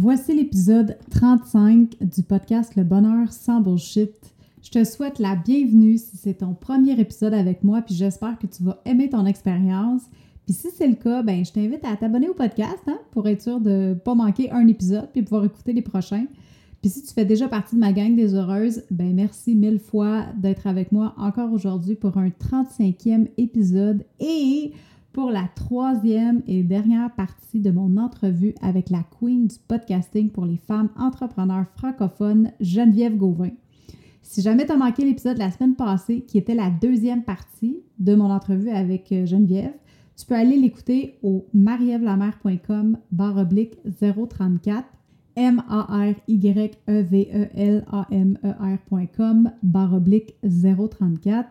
Voici l'épisode 35 du podcast Le bonheur sans bullshit. Je te souhaite la bienvenue si c'est ton premier épisode avec moi, puis j'espère que tu vas aimer ton expérience. Puis si c'est le cas, ben je t'invite à t'abonner au podcast hein, pour être sûr de ne pas manquer un épisode puis pouvoir écouter les prochains. Puis si tu fais déjà partie de ma gang des heureuses, ben merci mille fois d'être avec moi encore aujourd'hui pour un 35e épisode et pour la troisième et dernière partie de mon entrevue avec la queen du podcasting pour les femmes entrepreneurs francophones, Geneviève Gauvin. Si jamais tu as manqué l'épisode de la semaine passée, qui était la deuxième partie de mon entrevue avec euh, Geneviève, tu peux aller l'écouter au marievlamer.com barre oblique 034 M-A-R-Y-E-V-E-L-A-M-E-R.com barre oblique 034.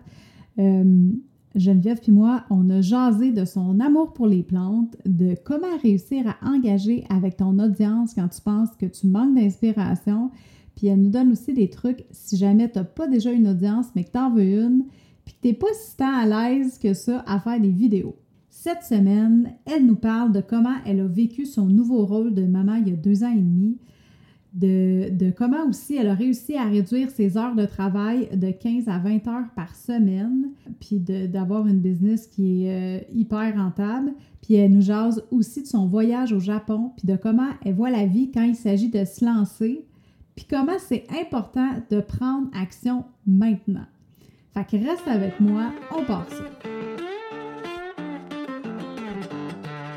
Euh, Geneviève puis moi, on a jasé de son amour pour les plantes, de comment réussir à engager avec ton audience quand tu penses que tu manques d'inspiration. Puis elle nous donne aussi des trucs si jamais tu n'as pas déjà une audience, mais que tu en veux une, puis que tu n'es pas si tant à l'aise que ça à faire des vidéos. Cette semaine, elle nous parle de comment elle a vécu son nouveau rôle de maman il y a deux ans et demi, de, comment aussi elle a réussi à réduire ses heures de travail de 15 à 20 heures par semaine, puis d'avoir une business qui est euh, hyper rentable. Puis elle nous jase aussi de son voyage au Japon, puis de comment elle voit la vie quand il s'agit de se lancer, puis comment c'est important de prendre action maintenant. Fait que reste avec moi, on part ça.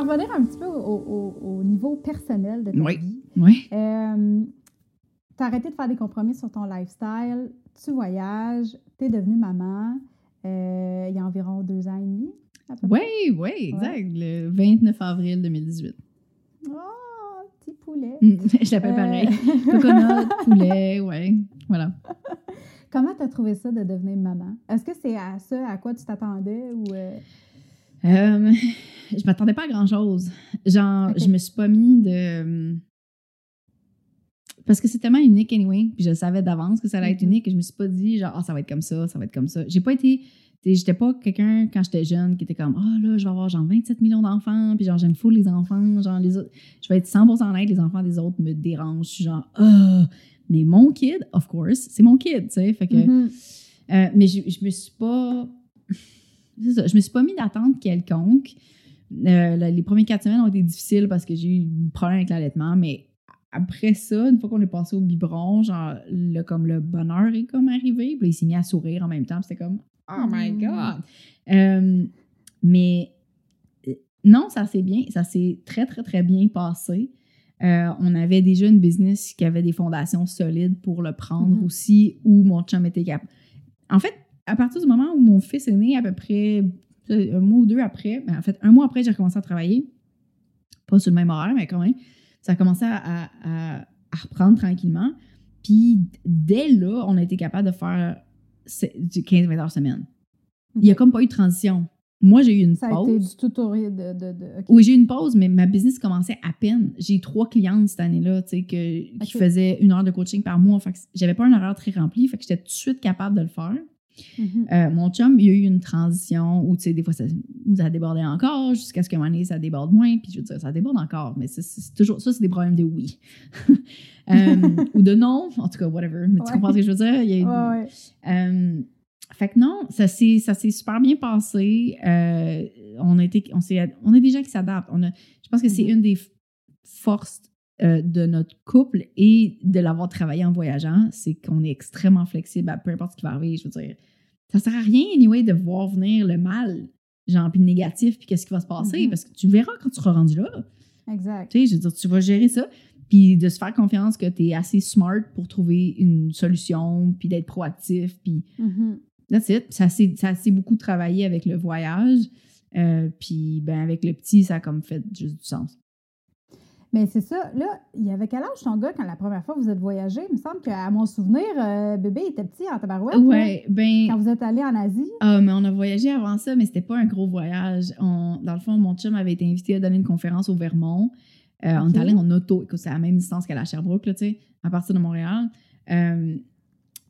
Revenir un petit peu au, niveau personnel de ta oui. vie. Oui. Euh, tu as arrêté de faire des compromis sur ton lifestyle, tu voyages, tu es devenue maman euh, il y a environ deux ans et demi. Oui, oui, exact. Le 29 avril 2018. Oh, petit poulet. Je l'appelle euh, pareil. Coconut, poulet, oui. Voilà. Comment tu as trouvé ça de devenir maman? Est-ce que c'est à ça à quoi tu t'attendais ou. Euh, je m'attendais pas à grand chose. Genre, je me suis pas mis de. Parce que c'est tellement unique anyway, puis je savais d'avance que ça allait être mm-hmm. unique et je me suis pas dit, genre, oh, ça va être comme ça, ça va être comme ça. J'ai pas été. J'étais pas quelqu'un, quand j'étais jeune, qui était comme, oh là, je vais avoir genre 27 millions d'enfants, puis genre, j'aime fou les enfants, genre, les autres. Je vais être 100% honnête, les enfants des autres me dérangent. Je suis genre, oh. Mais mon kid, of course, c'est mon kid, tu sais. Fait que. Mm-hmm. Euh, mais je, je me suis pas ça, je me suis pas mis d'attente quelconque. Euh, les premières quatre semaines ont été difficiles parce que j'ai eu un problème avec l'allaitement, mais après ça, une fois qu'on est passé au biberon, genre, le, comme le bonheur est comme arrivé, puis il s'est mis à sourire en même temps, c'était comme « Oh my mm. God! Euh, mais euh, non, ça s'est bien, ça s'est très, très, très bien passé. on avait déjà une business qui avait des fondations solides pour le prendre mm-hmm. aussi, où mon chum était capable. En fait, à partir du moment où mon fils est né, à peu près un mois ou deux après, ben, en fait, un mois après, j'ai recommencé à travailler. Pas sur le même horaire, mais quand même. Ça a commencé à, reprendre tranquillement. Puis dès là, on a été capable de faire du 15-20 heures semaine. Il n'y a comme pas eu de transition. Moi, j'ai eu une pause. Ça a été du tutoriel de... Oui, j'ai eu une pause, mais ma business commençait à peine. J'ai trois clientes cette année-là, tu sais, qui faisaient une heure de coaching par mois. Fait que j'avais pas un horaire très rempli, fait que j'étais tout de suite capable de le faire. Mm-hmm. Euh, mon chum, il y a eu une transition où, tu sais, des fois, ça, ça débordait encore jusqu'à ce qu'à un moment donné, ça déborde moins. Puis je veux dire, ça déborde encore, mais c'est toujours, ça, c'est des problèmes de oui. Euh, ou de non, en tout cas, whatever. Mais tu comprends ce que je veux dire? Il y a euh, fait que non, ça s'est, ça s'est super bien passé. on, a été, on, on a des gens qui s'adaptent. On a, je pense que c'est mm-hmm. une des forces de notre couple et de l'avoir travaillé en voyageant, c'est qu'on est extrêmement flexible à peu importe ce qui va arriver. Je veux dire, ça sert à rien, anyway, de voir venir le mal, genre, puis le négatif, puis qu'est-ce qui va se passer, mm-hmm. parce que tu verras quand tu seras rendu là. Exact. Tu sais, je veux dire, tu vas gérer ça, puis de se faire confiance que tu es assez smart pour trouver une solution, puis d'être proactif, puis mm-hmm. that's it. Ça s'est beaucoup travaillé avec le voyage. Euh, puis, ben, avec le petit, ça a comme fait juste du sens. Mais c'est ça. Là, il y avait quel âge ton gars quand la première fois vous êtes voyagé? Il me semble qu'à mon souvenir, euh, bébé était petit en tabarouette. Ouais, ben. Quand vous êtes allé en Asie? Ah, mais on a voyagé avant ça, mais c'était pas un gros voyage. On, dans le fond, mon chum avait été invité à donner une conférence au Vermont. Euh, On est allé en auto. Écoute, c'est à la même distance qu'à la Sherbrooke, là, tu sais, à partir de Montréal. Euh,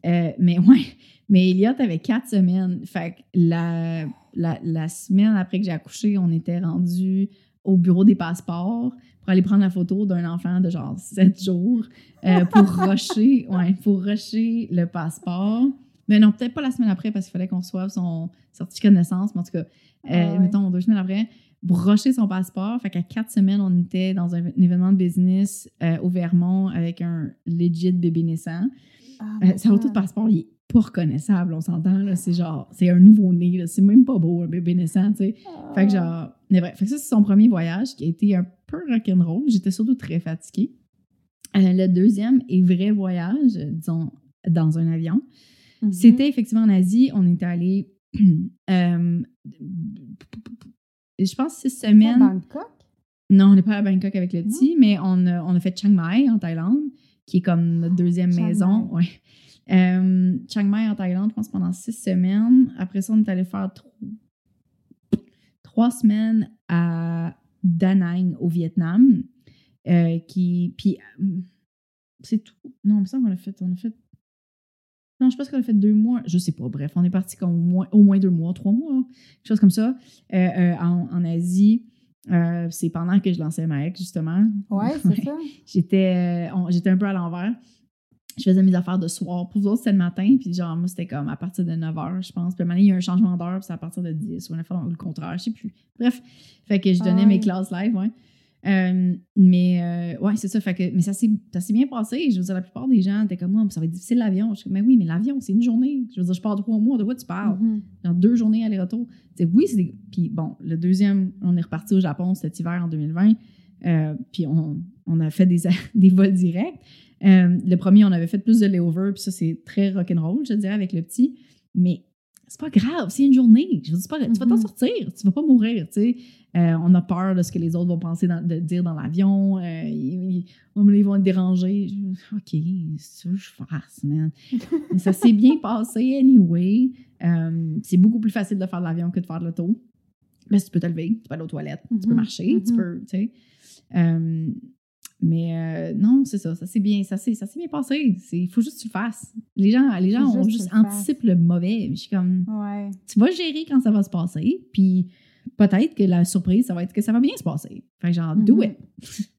mais ouais, mais Elliot avait quatre semaines. Fait que la, la, la semaine après que j'ai accouché, on était rendu au bureau des passeports pour aller prendre la photo d'un enfant de genre sept jours euh, pour rusher, ouais, pour rusher le passeport. Mais non, peut-être pas la semaine après parce qu'il fallait qu'on reçoive son certificat de naissance, mais en tout cas, euh, Ah ouais. mettons deux semaines après, rusher son passeport. Fait qu'à quatre semaines, on était dans un, un événement de business euh, au Vermont avec un legit bébé naissant. Ah, Euh, sa photo de passeport, il est pas reconnaissable, on s'entend. C'est genre, c'est un nouveau-né. C'est même pas beau, un bébé naissant, tu sais. Fait que genre, mais bref, ça, c'est son premier voyage qui a été un peu rock'n'roll. J'étais surtout très fatiguée. Euh, le deuxième et vrai voyage, disons, dans un avion, Mhm. c'était effectivement en Asie. On était allé, euh, je pense, six À semaines. Bangkok? Non, on n'est pas à Bangkok avec le petit, mais on a, on a fait Chiang Mai en Thaïlande, qui est comme notre deuxième Chiang maison. Ouais. Euh, Chiang Mai en Thaïlande, je pense pendant six semaines. Après ça, on est allé faire tro- trois semaines à Da Nang au Vietnam. euh, qui, puis, euh, c'est tout. Non, il me semble qu'on a fait, on a fait. Non, je pense qu'on a fait deux mois. Je sais pas. Bref, on est parti comme au moins, au moins deux mois, trois mois, quelque chose comme ça, euh, euh, en, en Asie. C'est pendant que je lançais ma ex, justement. Ouais, c'est Ouais. ça. J'étais j'étais un peu à l'envers. Je faisais mes affaires de soir. Pour vous autres, c'était le matin. Puis genre, moi, c'était comme à partir de 9 h, je pense. Puis donné, il y a eu un changement d'heure. Puis c'est à partir de 10 ou le contraire. Je sais plus. Bref. Fait que je donnais Ah mes classes live, ouais. Euh, mais euh, ouais, c'est ça. Fait que, mais ça s'est bien passé. Je veux dire, la plupart des gens étaient comme moi, ça va être difficile l'avion. Je suis comme, mais oui, mais l'avion, c'est une journée. Je veux dire, je pars trois mois. De quoi tu parles? Mhm. dans deux journées aller-retour. Oui, c'est des- Puis bon, le deuxième, on est reparti au Japon cet hiver en 2020. euh, puis on, on a fait des, des vols directs. Euh, le premier, on avait fait plus de layover, puis ça, c'est très rock'n'roll, je dirais, avec le petit. Mais c'est pas grave, c'est une journée. Je veux dire, pas- Tu vas t'en Mhm. sortir, tu vas pas mourir, tu sais. Euh, on a peur de ce que les autres vont penser dans- de dire dans l'avion. Euh, ils, ils- oh, vont être dérangés. Je- OK, c'est ça que je fasse, man. Mais ça s'est bien passé anyway. Euh, c'est beaucoup plus facile de faire de l'avion que de faire de l'auto. Que tu peux te lever, tu peux aller aux toilettes, tu peux Mhm, marcher, tu mhm. peux, tu sais. Mais euh, non, c'est ça, ça s'est bien, ça s'est, ça bien passé. Il faut juste que tu le fasses. Les gens, les gens ont juste anticipent le mauvais. Je suis comme, Ouais. tu vas gérer quand ça va se passer, puis peut-être que la surprise, ça va être que ça va bien se passer. Fait que genre, do it.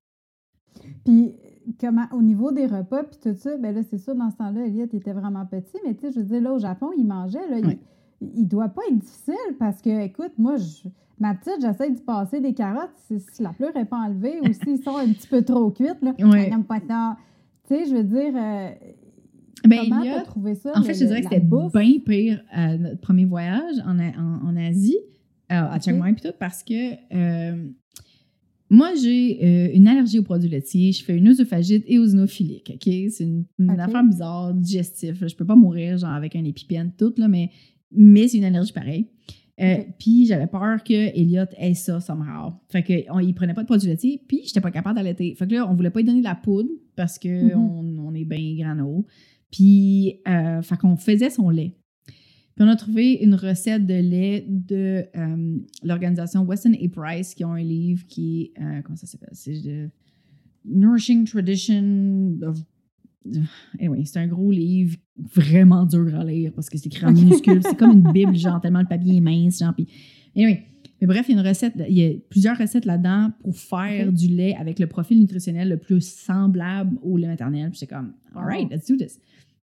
Puis, comment, au niveau des repas, puis tout ça, ben là, c'est sûr, dans ce temps-là, Elliot était vraiment petit, mais tu sais, je veux dire, là, au Japon, il mangeait, là, Ouais. il, il doit pas être difficile parce que, écoute, moi, je- ma petite, j'essaie d'y passer des carottes, si, si la pleure n'est pas enlevée ou s'ils sont un petit peu trop cuites, là, Ouais. n'aime pas ça. Tu sais, je veux dire, euh, Ben, comment t'as trouvé ça? En le- fait, je dirais que c'était bien pire à notre premier voyage en, en, en Asie, à Ok. Chiang Mai puis tout, parce que euh, moi, j'ai euh, une allergie aux produits laitiers. Je fais une œsophagite éosinophilique, OK? C'est une, affaire bizarre, digestif. là. Je peux pas mourir, genre, avec un épipène, tout, là, mais, mais c'est une allergie pareille. Euh. Puis j'avais peur que Elliot ait ça somehow. Fait que on, il prenait pas de produits laitiers, puis j'étais pas capable d'allaiter. Fait que là, on voulait pas lui donner de la poudre parce que Mhm. on, on est bien grano. Puis, euh, fait qu'on faisait son lait. Puis on a trouvé une recette de lait de euh, l'organisation Weston A. Price qui ont un livre qui est, euh, comment ça s'appelle? C'est de Nourishing Tradition of... Anyway, c'est un gros livre vraiment dur à lire parce que c'est écrit en minuscule. c'est comme une bible, genre tellement le papier est mince, genre. Puis, anyway. Mais bref, il y a une recette, il y a plusieurs recettes là-dedans pour faire du lait avec le profil nutritionnel le plus semblable au lait maternel. Puis c'est comme, all right, let's do this.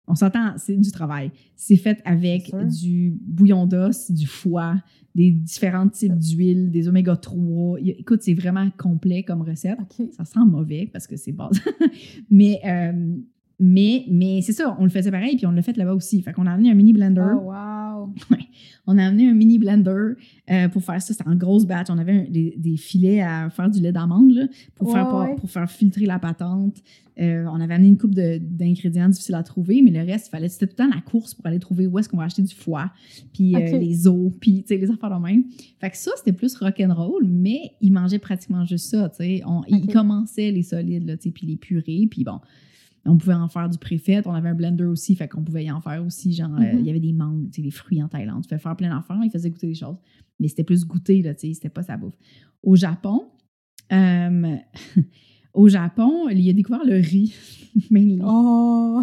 On s'entend, c'est du travail. C'est fait avec du bouillon d'os, du foie, des différents types d'huile, des oméga 3. Il y a- Écoute, c'est vraiment complet comme recette. Ça sent mauvais parce que c'est base. mais euh, mais, mais c'est ça, on le faisait pareil, puis on l'a fait là-bas aussi. Fait qu'on a amené un mini blender. Oh, wow. On a amené un mini blender euh, pour faire ça. C'était en grosse batch. On avait un- des, des filets à faire du lait d'amande pour, Ouais, faire, pas- ouais. pour faire filtrer la patente. Euh, on avait amené une coupe d'ingrédients difficiles à trouver, mais le reste, il fallait, c'était tout le temps la course pour aller trouver où est-ce qu'on va acheter du foie, puis euh, les os, puis les affaires de même. Fait que ça, c'était plus rock'n'roll, mais il mangeait pratiquement juste ça. tu sais. On- Il Ok. commençait les solides, puis les purées, puis bon. On pouvait en faire du préfet. On avait un blender aussi, fait qu'on pouvait y en faire aussi. Genre, euh, Mhm. il y avait des mangues, tu sais, des fruits en Thaïlande. Tu pouvais faire plein d'affaires. Il faisait goûter des choses. Mais c'était plus goûter, là, tu sais, c'était pas sa bouffe. Au Japon, euh, au Japon, il a découvert le riz, mainly. Oh!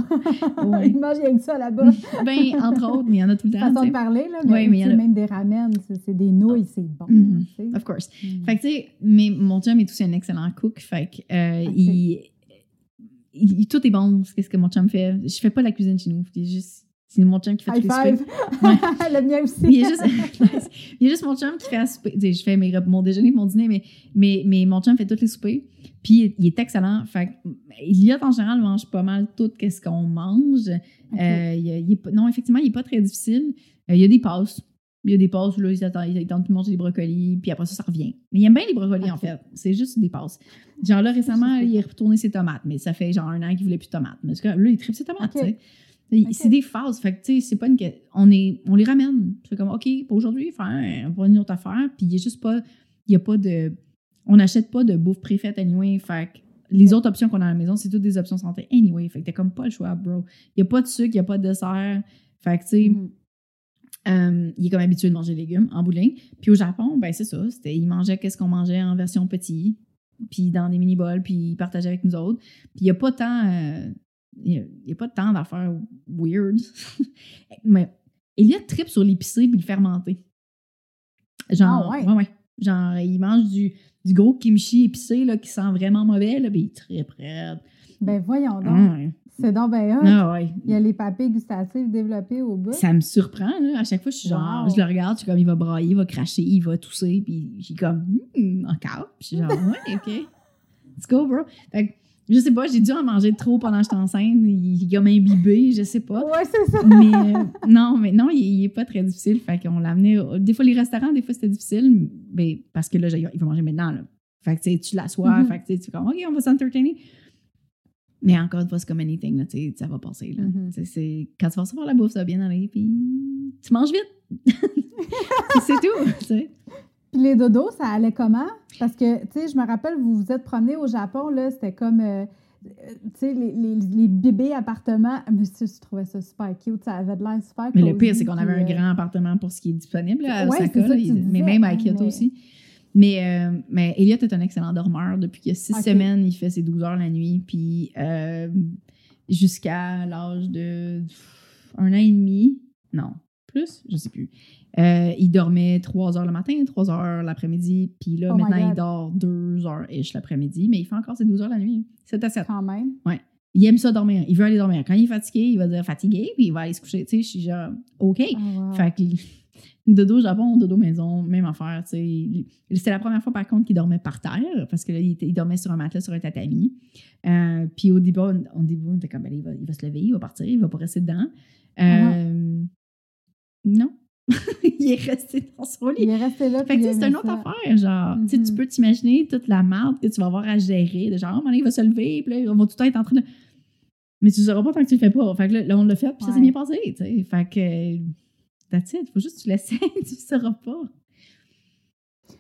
Ouais. Ils mangent rien que ça là-bas. Ben, entre autres, mais il y en a tout le temps. Façon de parler, là, mais, Ouais, mais il y en a- même des ramen, c'est des nouilles, c'est bon. Mhm. Of course. Mm. Fait que, tu sais, mais mon chum est aussi un excellent cook. Fait que, euh, il, il- Tout est bon, qu'est-ce que mon chum fait? Je fais pas la cuisine chez nous. C'est juste. C'est mon chum qui fait High tous les five! soupers. Le mien aussi. Il y, a juste, il y a juste mon chum qui fait à souper. Je fais mes, mon déjeuner mon dîner, mais, mais, mais mon chum fait tous les soupers. Puis il est excellent. Fait Elliot, en général, mange pas mal tout ce qu'on mange. Euh, il, il est pas- non, effectivement, il n'est pas très difficile. Euh, il y a des passes. Il y a des passes où là, il attend, il tente de manger des brocolis, puis après ça, ça revient. Mais il aime bien les brocolis, en fait. C'est juste des passes. Genre là, récemment, il est retourné ses tomates, mais ça fait genre un an qu'il voulait plus de tomates. Mais là, il tripe ses tomates, Ok. tu sais. Il- Ok. C'est des phases. Fait que, tu sais, c'est pas une. On, est, on les ramène. C'est comme, OK, pour aujourd'hui, on va une autre affaire. Puis il y a juste pas. Il y a pas de. On n'achète pas de bouffe préfète anyway. Fait que les autres options qu'on a à la maison, c'est toutes des options santé anyway. Fait que t'as comme pas le choix, bro. Il y a pas de sucre, il y a pas de dessert. Fait que, tu sais, Mhm. Euh, il est comme habitué de manger des légumes en bout de ligne. Puis au Japon, ben c'est ça. C'était, il mangeait qu'est-ce qu'on mangeait en version petit, puis dans des mini-bols, puis il partageait avec nous autres. Puis il n'y a pas tant... euh, il y a, a pas tant d'affaires weird. Mais il y a trip sur l'épicé puis le fermenté. Genre, Ah ouais? ouais, ouais. Genre, il mange du, du gros kimchi épicé là, qui sent vraiment mauvais, là, puis il tripe raide. Ben voyons donc. Ah ouais. C'est donc ben hot. Ah ouais. Il y a les papilles gustatives développées au bout. Ça me surprend, là. À chaque fois, je suis genre, Wow. je le regarde, je suis comme, il va brailler, il va cracher, il va tousser, puis je suis comme, hmm, encore. Puis je suis genre, ouais, OK. Let's go, bro. Fait que, je sais pas, j'ai dû en manger trop pendant que j'étais enceinte. Il est comme imbibé, je sais pas. Ouais, c'est ça. Mais euh, non, mais non, il, il est pas très difficile. Fait qu'on l'amenait. Des fois, les restaurants, des fois, c'était difficile, mais parce que là, j'ai- il va manger maintenant, là. Fait que, tu sais, tu l'assois, Mhm. fait que, tu fais comme, OK, on va s'entertainer. Mais encore une fois, c'est comme anything, là, ça va passer, là. Mhm. C'est- Quand tu vas recevoir la bouffe, ça va bien aller, puis tu manges vite. c'est tout. Puis les dodos, ça allait comment? Parce que, tu sais, je me rappelle, vous vous êtes promené au Japon, là, c'était comme, euh, euh, tu sais, les, les, les bébés appartements. Mais tu je trouvais ça super cute, ça avait de l'air super Mais le pire, c'est qu'on avait un euh, grand appartement pour ce qui est disponible là, à Osaka, ça là, mais disais, même à Kyoto mais- aussi. Mais, euh, mais Elliot est un excellent dormeur. Depuis qu'il y a six semaines, il fait ses 12 heures la nuit. Puis euh, jusqu'à l'âge de un an et demi, non, plus, je sais plus. Euh, il dormait 3 heures le matin, 3 heures l'après-midi. Puis là, Oh maintenant, il dort 2 heures-ish l'après-midi. Mais il fait encore ses 12 heures la nuit. 7 à 7. Quand même. Il aime ça dormir. Il veut aller dormir. Quand il est fatigué, il va dire fatigué, puis il va aller se coucher. Tu sais, je suis genre, OK. Wow. Fait que dodo Japon, dodo maison, même affaire. C'était la première fois, par contre, qu'il dormait par terre, parce que là, il, était- il dormait sur un matelas, sur un tatami. Euh, puis au début, on, au début, on était comme, ben, il, va, il va se lever, il va partir, il va pas rester dedans. Euh, Non. il est resté dans son lit. Il est resté là. Fait que c'est une autre ça. affaire, genre, tu Mhm. peux t'imaginer toute la merde que tu vas avoir à gérer, de genre, oh, maintenant, il va se lever, puis là, on va tout le temps être en train de... Mais tu ne sauras pas tant que tu le fais pas. Fait que là, là, on l'a fait, puis ça s'est bien passé. Fait que, that's it, faut juste que tu l'essayes, tu ne sauras pas.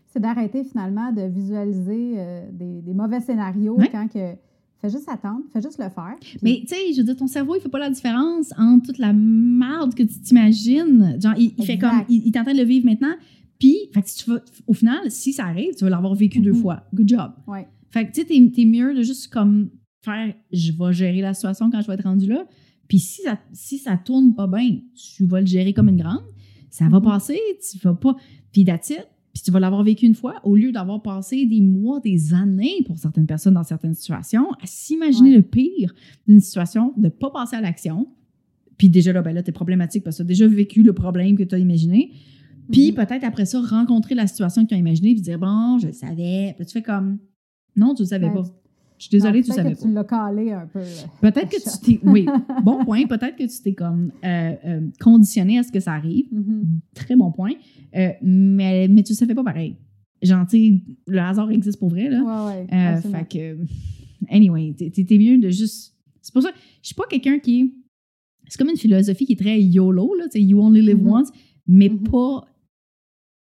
C'est d'arrêter finalement de visualiser euh, des, des mauvais scénarios Ouais. quand que. Fais juste attendre, fais juste le faire. puis- Mais tu sais, je veux dire, ton cerveau, il fait pas la différence entre toute la merde que tu t'imagines. Genre, il, il fait comme, il, il est en train de le vivre maintenant, puis, fait que si tu vas, au final, si ça arrive, tu vas l'avoir vécu deux Mhm. fois. Good job. Ouais. Fait que tu sais, t'es, t'es mieux de juste comme faire je vais gérer la situation quand je vais être rendu là. Puis si ça, si ça tourne pas bien, tu vas le gérer comme une grande. Ça va Mhm. passer, tu vas pas. Puis it. Puis tu vas l'avoir vécu une fois, au lieu d'avoir passé des mois, des années pour certaines personnes dans certaines situations, à s'imaginer Ouais. le pire d'une situation, de pas passer à l'action. Puis déjà là, ben là, t'es problématique parce que tu as déjà vécu le problème que tu as imaginé. Puis Mhm. peut-être après ça, rencontrer la situation que tu as imaginée puis dire bon, je le savais. Puis tu fais comme non, tu le savais Ouais. pas. Je suis désolée, Non, tu peut-être savais que pas. tu l'as calé un peu. Peut-être que tu t'es. Oui, bon point. Peut-être que tu t'es comme euh, euh, conditionné à ce que ça arrive. Mhm. Très bon point. Euh, mais, mais tu ne savais pas pareil. Genre, tu le hasard existe pour vrai, là. Ouais, ouais. Fait que, anyway, t'es t'es mieux de juste. C'est pour ça, je suis pas quelqu'un qui. C'est comme une philosophie qui est très YOLO, là, tu sais, you only live Mhm. once, mais Mhm. pas.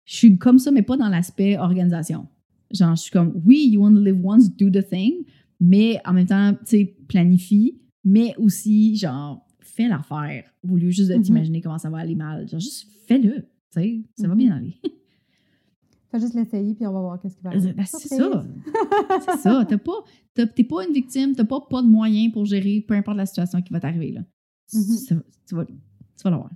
Je suis comme ça, mais pas dans l'aspect organisation. Genre, je suis comme, oui, you only live once, do the thing, mais en même temps, tu sais, planifie, mais aussi, genre, fais l'affaire au lieu juste de Mhm. t'imaginer comment ça va aller mal. Genre, juste fais-le, tu sais, ça va Mhm. bien aller. Fais juste l'essayer, puis on va voir qu'est-ce qui va arriver. Ben, c'est ça. C'est ça. T'as pas, t'es pas une victime, t'as pas, pas de moyens pour gérer peu importe la situation qui va t'arriver. Là. Mhm. Ça- tu, vas, tu vas l'avoir.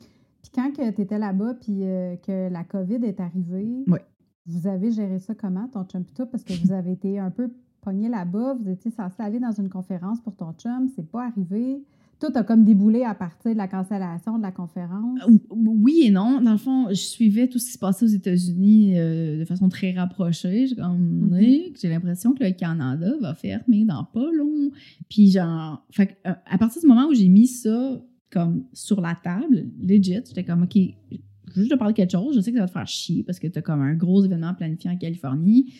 Puis quand tu étais là-bas, puis euh, que la COVID est arrivée, Ouais. Vous avez géré ça comment, ton chum toi? Parce que vous avez été un peu pogné là-bas, vous étiez censé aller dans une conférence pour ton chum, c'est pas arrivé. Tout a comme déboulé à partir de la cancellation de la conférence. Euh, Oui et non. Dans le fond, je suivais tout ce qui se passait aux États-Unis euh, de façon très rapprochée. J'ai comme, Mhm. J'ai l'impression que le Canada va fermer dans pas long. Puis genre, fait euh, à partir du moment où j'ai mis ça comme sur la table, legit, j'étais comme, OK, juste te parler de quelque chose. Je sais que ça va te faire chier parce que tu as comme un gros événement planifié en Californie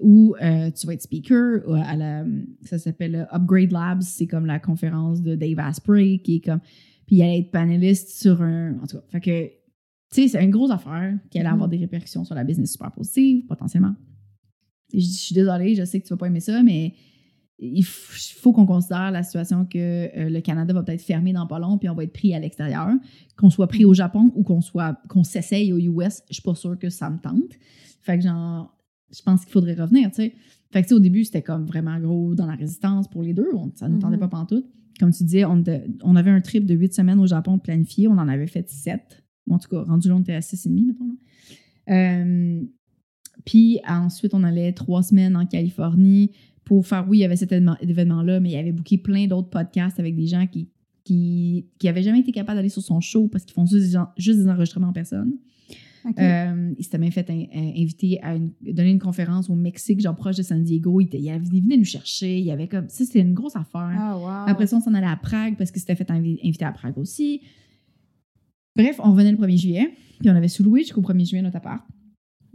où euh, tu vas être speaker euh, à la, ça s'appelle Upgrade Labs, c'est comme la conférence de Dave Asprey qui est comme, puis il allait être panéliste sur un, en tout cas, fait que, tu sais, c'est une grosse affaire qui allait avoir des répercussions sur la business super positives, potentiellement. Et je je suis désolée, je sais que tu vas pas aimer ça, mais il faut qu'on considère la situation que euh, le Canada va peut-être fermer dans pas long, puis on va être pris à l'extérieur, qu'on soit pris au Japon ou qu'on soit qu'on s'essaye aux US, je suis pas sûre que ça me tente. Fait que genre, je pense qu'il faudrait revenir, tu sais. Fait que au début, c'était comme vraiment gros dans la résistance pour les deux, on, ça ne nous tentait Mhm. pas pantoute. Comme tu disais, on, on avait un trip de huit semaines au Japon planifié, on en avait fait sept. En tout cas, rendu là, on était à six et demi, mettons. Euh, puis ensuite, on allait trois semaines en Californie pour faire, oui, il y avait cet événement- événement-là, mais il y avait booké plein d'autres podcasts avec des gens qui qui, qui avaient jamais été capables d'aller sur son show parce qu'ils font juste juste des enregistrements en personne. Euh, il s'était même fait in- in- inviter à une- donner une conférence au Mexique, genre proche de San Diego. Il, venait nous chercher. Il y avait comme. Ça, c'était une grosse affaire. ah, wow. Après ça, on s'en allait à Prague parce qu'il s'était fait invi- inviter à Prague aussi. Bref, on revenait le 1er juillet. Puis on avait sous-loué jusqu'au 1er juillet notre appart.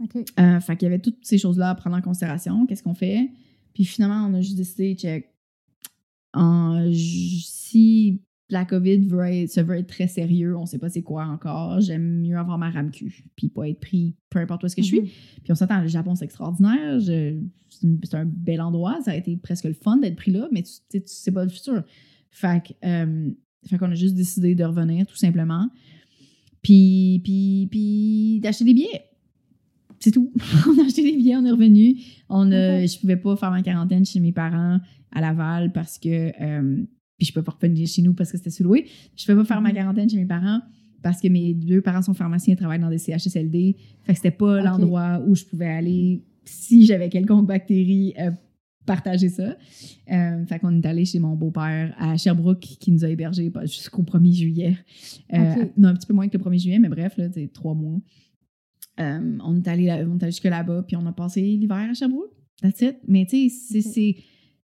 OK. Euh, fait qu'il y avait toutes ces choses-là à prendre en considération. Qu'est-ce qu'on fait? Puis finalement, on a juste décidé, check, en- si la COVID veut être, se veut être très sérieux, on sait pas c'est quoi encore, j'aime mieux avoir ma RAMQ, puis pas être pris peu importe où est-ce que je suis. Mhm. Puis on s'entend, le Japon, c'est extraordinaire. c'est, un bel endroit. Ça a été presque le fun d'être pris là, mais tu, tu sais, pas le futur. Fait, euh, fait qu'on a juste décidé de revenir, tout simplement. Puis, puis, puis d'acheter des billets. C'est tout. on a acheté des billets, on est revenu. On a, Ok. Je pouvais pas faire ma quarantaine chez mes parents à Laval parce que. euh, puis je peux pas revenir chez nous parce que c'était sous-loué. Je peux pas faire ma Mhm. quarantaine chez mes parents parce que mes deux parents sont pharmaciens et travaillent dans des CHSLD. Fait que c'était pas l'endroit où je pouvais aller si j'avais quelconque bactérie euh, partager ça. Euh, fait qu'on est allé chez mon beau-père à Sherbrooke qui nous a hébergés jusqu'au 1er juillet. Euh. Non, un petit peu moins que le 1er juillet, mais bref, là, c'est trois mois. Euh, on est allé, on est allé jusque là-bas, puis on a passé l'hiver à Sherbrooke. That's it. Mais tu sais,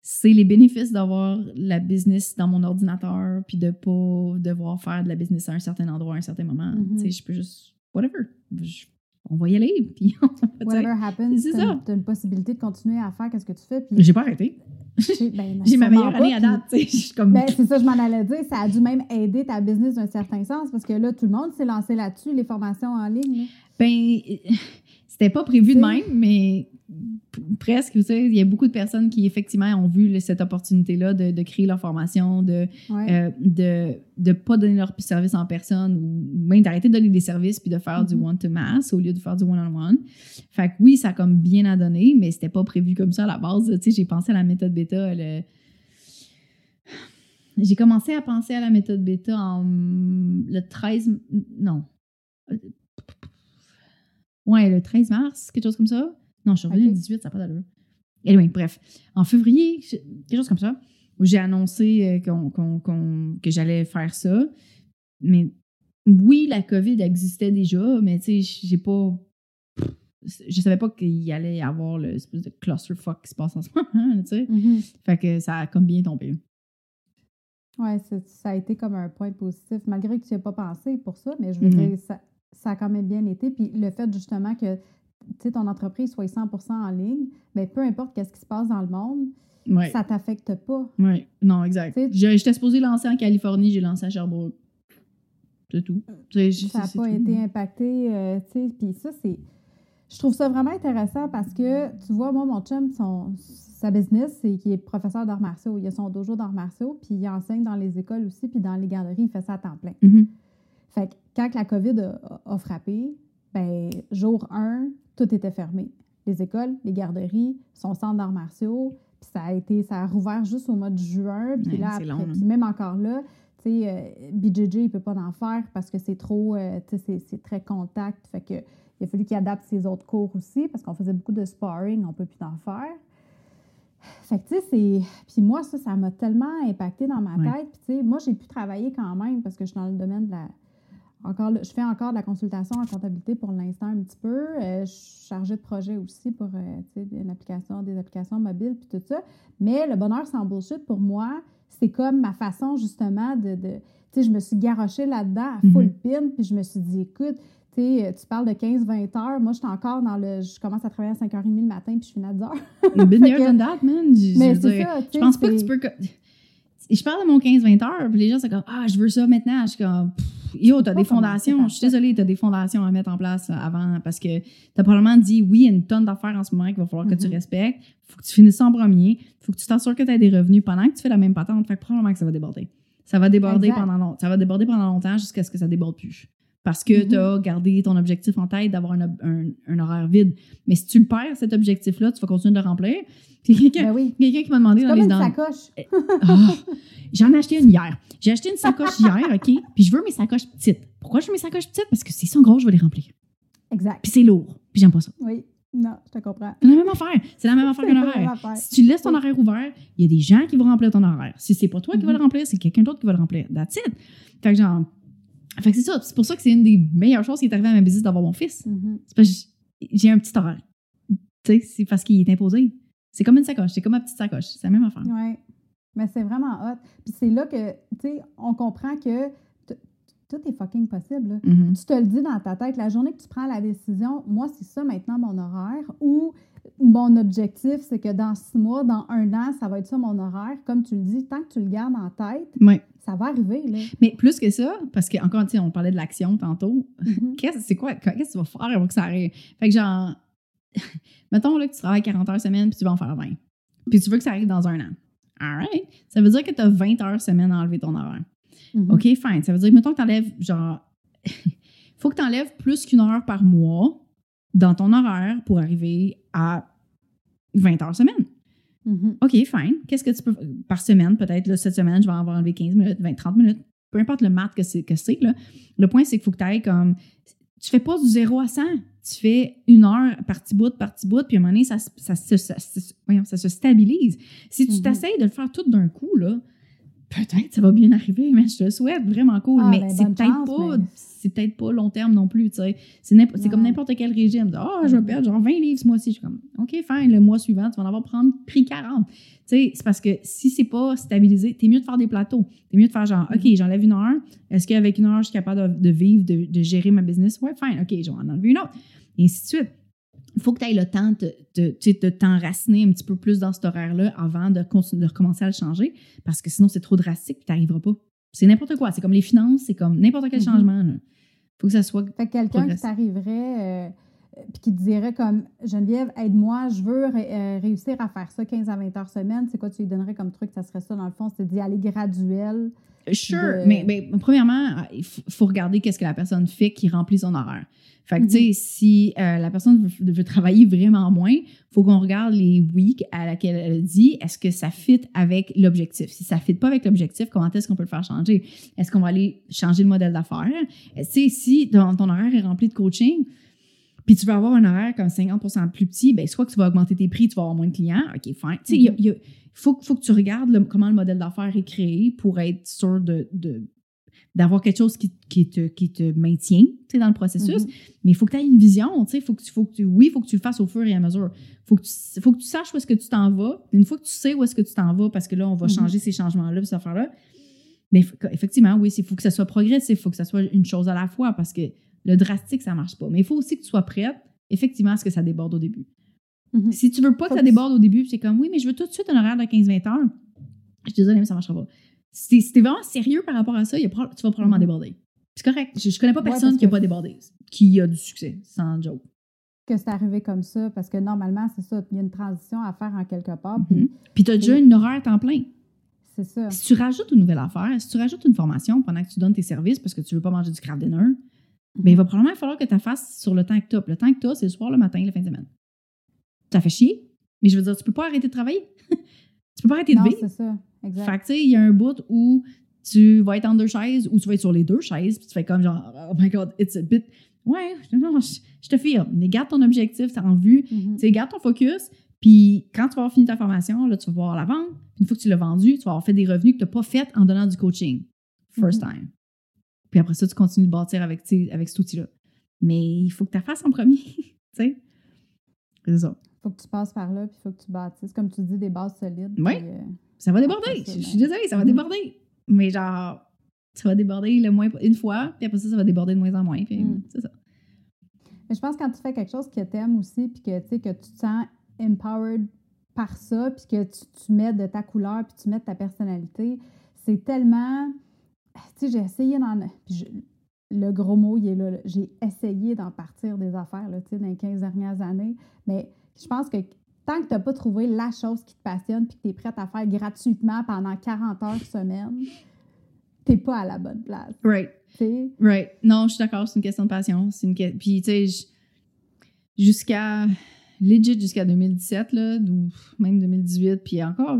c'est- les bénéfices d'avoir la business dans mon ordinateur, puis de pas devoir faire de la business à un certain endroit, à un certain moment. Mhm. Tu sais, je peux juste, whatever. Je- on va y aller, puis on va dire- Whatever happens, c'est ça. une- t'as une possibilité de continuer à faire qu'est-ce que tu fais. Puis, J'ai pas arrêté. j'ai ben, ma meilleure pas, année à date, tu sais. Je suis comme. Ben, c'est ça, je m'en allais dire. Ça a dû même aider ta business d'un certain sens parce que là, tout le monde s'est lancé là-dessus, les formations en ligne. là. Ben, c'était pas prévu de même, mais presque. Tu sais, il y a beaucoup de personnes qui, effectivement, ont vu cette opportunité-là de, de créer leur formation, de Ouais. euh, de ne pas donner leur service en personne ou même d'arrêter de donner des services puis de faire du Mhm. one-to-mass au lieu de faire du one-on-one. Fait que oui, ça a comme bien à donner, mais c'était pas prévu comme ça à la base. Tu sais, j'ai pensé à la méthode bêta. le- J'ai commencé à penser à la méthode bêta en le 13... Non. Ouais, le 13 mars, quelque chose comme ça. Non, je suis revenue le 18, ça n'a pas d'allure. Anyway, bref. En février, quelque chose comme ça, où j'ai annoncé euh, qu'on- qu'on- qu'on- que j'allais faire ça. Mais oui, la COVID existait déjà, mais tu sais, j'ai pas. je savais pas qu'il y allait y avoir l'espèce de clusterfuck qui se passe en ce moment, tu sais. Mhm. Fait que ça a comme bien tombé. Ouais, ça a été comme un point positif, malgré que tu n'y aies pas pensé pour ça, mais je veux Mhm. dire, ça, ça a quand même bien été. Puis le fait justement que tu sais, ton entreprise soit 100 en ligne, mais peu importe qu'est-ce qui se passe dans le monde, Ouais. ça t'affecte pas. Ouais. Non, exact. J'étais supposée lancer en Californie, j'ai lancé à Sherbrooke. C'est tout. Ça n'a pas tout. été impacté, euh, tu sais. Puis ça, c'est... Je trouve ça vraiment intéressant parce que, tu vois, moi, mon chum, son, sa business, c'est qu'il est professeur d'arts martiaux. Il a son dojo d'arts martiaux, puis il enseigne dans les écoles aussi, puis dans les garderies, il fait ça à temps plein. Mhm. Fait que quand la COVID a, a frappé, ben jour 1, tout était fermé. Les écoles, les garderies, son centre d'arts martiaux, puis ça a été, ça a rouvert juste au mois de juin, puis Ouais, là, c'est après, long, hein. même encore là, tu sais, euh, BJJ, il peut pas en faire parce que c'est trop, euh, tu sais, c'est- c'est très contact, fait que il a fallu qu'il adapte ses autres cours aussi, parce qu'on faisait beaucoup de sparring, on peut plus en faire. Fait que, tu sais, c'est. Puis moi, ça, ça m'a tellement impacté dans ma Ouais. tête. Puis, tu sais, moi, j'ai pu travailler quand même parce que je suis dans le domaine de la. Encore, je fais encore de la consultation en comptabilité pour l'instant un petit peu. Euh, je suis chargée de projet aussi pour euh, une application, des applications mobiles puis tout ça. Mais le bonheur sans bullshit, pour moi, c'est comme ma façon justement de. de tu sais, je me suis garochée là-dedans à full Mhm. pin, puis je me suis dit, écoute, tu tu parles de 15-20 heures. Moi, je suis encore dans le. Je commence à travailler à 5h30 le matin, puis je finis à 10 heures. Than that, man. Je- Mais c'est dire, ça, tu Je pense pas que tu peux. Je parle de mon 15-20 heures, puis les gens sont comme Ah, je veux ça maintenant. Je suis comme Pff, Yo, t'as des fondations. Je suis désolée, t'as des fondations à mettre en place avant parce que t'as probablement dit oui, il y a une tonne d'affaires en ce moment qu'il va falloir que tu Mhm. respectes. Faut que tu finisses en premier. Faut que tu t'assures que tu as des revenus pendant que tu fais la même patente. Fait que probablement que ça va déborder. Ça va déborder Exact. pendant long- ça va déborder pendant longtemps jusqu'à ce que ça déborde plus. Parce que Mhm. tu as gardé ton objectif en tête d'avoir un, ob- un- un horaire vide. Mais si tu le perds, cet objectif-là, tu vas continuer de le remplir. Quelqu'un Ben oui. quelqu'un qui m'a demandé dans comme les une dans- sacoche. Ah, J'en ai acheté une hier. J'ai acheté une sacoche hier, OK? Puis je veux mes sacoches petites. Pourquoi je veux mes sacoches petites? Parce que s'ils sont gros, je vais les remplir. Exact. Puis c'est lourd. Puis j'aime pas ça. Oui. Non, je te comprends. C'est la même affaire. C'est la même affaire qu'un horaire. affaire. Si tu laisses ton horaire ouvert, il y a des gens qui vont remplir ton horaire. Si c'est pas toi qui vas le remplir, c'est quelqu'un d'autre qui va le remplir. That's it. Fait que genre... Fait que c'est ça. C'est pour ça que c'est une des meilleures choses qui est arrivée à ma business d'avoir mon fils. Mhm. C'est parce que j'ai- un petit horaire. Tu sais, c'est parce qu'il est imposé. C'est comme une sacoche. C'est comme ma petite sacoche. C'est la même affaire. Oui. Mais c'est vraiment hot. Puis c'est là que, tu sais, on comprend que tout est fucking possible. Mhm. Tu te le dis dans ta tête, la journée que tu prends la décision, moi, c'est ça maintenant mon horaire, ou mon objectif, c'est que dans six mois, dans un an, ça va être ça mon horaire. Comme tu le dis, tant que tu le gardes en tête, Ouais. Ça va arriver. Là. Mais plus que ça, parce que encore, tu sais, on parlait de l'action tantôt. Mhm. Qu'est-ce c'est quoi? Qu'est-ce que tu vas faire avant que ça arrive? Fait que genre, mettons là, que tu travailles 40 heures semaine puis tu vas en faire 20. Puis tu veux que ça arrive dans un an. All right. Ça veut dire que tu as 20 heures semaine à enlever ton horaire. Mhm. OK, fine. Ça veut dire, mettons que tu enlèves, genre, faut que tu enlèves plus qu'une heure par mois dans ton horaire pour arriver à 20 heures semaine. Mhm. OK, fine. Qu'est-ce que tu peux. Par semaine, peut-être, là, cette semaine, je vais avoir enlevé 15 minutes, 20, 30 minutes. Peu importe le maths que c'est, que c'est là. Le point, c'est qu'il faut que tu ailles comme. Tu fais pas du 0 à 100. Tu fais une heure par petit bout, par petit bout, puis à un moment donné, ça, se- ça, ça, voyons, ça se stabilise. Si tu Mhm. t'essayes de le faire tout d'un coup, là, peut-être ça va bien arriver, mais je te le souhaite, vraiment cool. Ah, mais ben, c'est peut-être pas. mais- C'est peut-être pas long terme non plus, tu sais. C'est, comme n'importe quel régime. Ah, je vais Mhm. perdre genre 20 livres ce mois-ci. Je suis comme, OK, fine, le mois suivant, tu vas en avoir prendre pris 40. Tu sais, c'est parce que si c'est pas stabilisé, t'es mieux de faire des plateaux. T'es mieux de faire genre, OK, Mhm. j'enlève une heure. Est-ce qu'avec une heure, je suis capable de, de vivre, de, de gérer ma business? Ouais, fine, OK, je vais en enlever une autre. Et ainsi de suite. Il faut que tu aies le temps de, de, t'enraciner un petit peu plus dans cet horaire-là avant de, de recommencer à le changer, parce que sinon, c'est trop drastique et tu n'arriveras pas. C'est n'importe quoi. C'est comme les finances, c'est comme n'importe quel Mhm. changement. Il faut que ça soit. Fait que quelqu'un qui t'arriverait euh, puis qui te dirait comme Geneviève, aide-moi, je veux ré- euh, réussir à faire ça 15 à 20 heures semaine, c'est quoi tu lui donnerais comme truc? Ça serait ça dans le fond, c'est d'y aller graduel. Sure, de- mais, mais premièrement, il faut regarder qu'est-ce que la personne fait qui remplit son horaire. Fait que, tu sais, si euh, la personne veut, veut travailler vraiment moins, faut qu'on regarde les weeks à laquelle elle dit est-ce que ça fit avec l'objectif? Si ça fit pas avec l'objectif, comment est-ce qu'on peut le faire changer? Est-ce qu'on va aller changer le modèle d'affaires? Euh, Tu sais, si ton, ton horaire est rempli de coaching, puis tu veux avoir un horaire comme 50% plus petit, ben soit que tu vas augmenter tes prix, tu vas avoir moins de clients, OK, fine. Tu sais, il y a- il y a- faut, faut que tu regardes le- comment le modèle d'affaires est créé pour être sûr de, de d'avoir quelque chose qui, qui, te, qui te maintient dans le processus. Mhm. Mais il faut que tu aies une vision. Faut que tu, faut que tu, oui, il faut que tu le fasses au fur et à mesure. faut que tu, faut que tu saches où est-ce que tu t'en vas. Une fois que tu sais où est-ce que tu t'en vas, parce que là, on va Mhm. changer ces changements-là, ces affaires-là. Mais effectivement, oui, il faut que ça soit progressif. Il faut que ça soit une chose à la fois parce que le drastique, ça marche pas. Mais il faut aussi que tu sois prête, effectivement, à ce que ça déborde au début. Mhm. Si tu veux pas que Faut ça que déborde au début, c'est comme oui, mais je veux tout de suite un horaire de 15-20 heures. Je suis désolée, mais ça marchera pas. Si si t'es vraiment sérieux par rapport à ça, il y a prob- tu vas probablement Mhm. déborder. C'est correct. Je, je connais pas Ouais, personne qui a pas débordé, qui a du succès, sans joke. Que c'est arrivé comme ça, parce que normalement, c'est ça, il y a une transition à faire en quelque part, puis Mhm. Puis tu as déjà une horaire à temps plein. c'est ça. Si tu rajoutes une nouvelle affaire, si tu rajoutes une formation pendant que tu donnes tes services parce que tu veux pas manger du craft dinner, ben, il va probablement falloir que tu fasses sur le temps que tu as. Le temps que tu as, c'est le soir, le matin, la fin de semaine. Ça fait chier, mais je veux dire, tu peux pas arrêter de travailler. tu peux pas arrêter de vivre. c'est ça, exact. Fait que, tu sais, il y a un bout où tu vas être en deux chaises ou tu vas être sur les deux chaises, puis tu fais comme genre, oh my god, it's a bit. Ouais, non, je, je te firme. Mais garde ton objectif, t'as en vue. Mhm. Tu sais, garde ton focus. Puis quand tu vas avoir fini ta formation, là, tu vas pouvoir la vendre. Puis une fois que tu l'as vendue, tu vas avoir fait des revenus que tu n'as pas fait en donnant du coaching. First Mhm. time. Puis après ça, tu continues de bâtir avec, avec cet outil-là. Mais il faut que tu la fasses en premier. tu sais? C'est ça. Faut que tu passes par là, puis il faut que tu bâtisses, comme tu dis, des bases solides. Puis, euh, Ça va déborder. Je, je suis désolée, ça va Mhm. déborder. Mais genre, ça va déborder le moins une fois, puis après ça, ça va déborder de moins en moins. Puis Mhm. c'est ça. Mais je pense que quand tu fais quelque chose que tu aimes aussi, puis que, que tu te sens empowered par ça, puis que tu, tu mets de ta couleur, puis tu mets de ta personnalité, c'est tellement... Tu sais, j'ai essayé d'en... le gros mot, il est là. là. J'ai essayé d'en partir des affaires, là, tu sais, dans les 15 dernières années. Mais je pense que tant que tu n'as pas trouvé la chose qui te passionne, puis que tu es prête à faire gratuitement pendant 40 heures semaine, t'es pas à la bonne place, Right. Right. Non, je suis d'accord, c'est une question de passion. C'est une Puis, tu sais, jusqu'à. Legit jusqu'à 2017, là, ou même 2018, puis encore,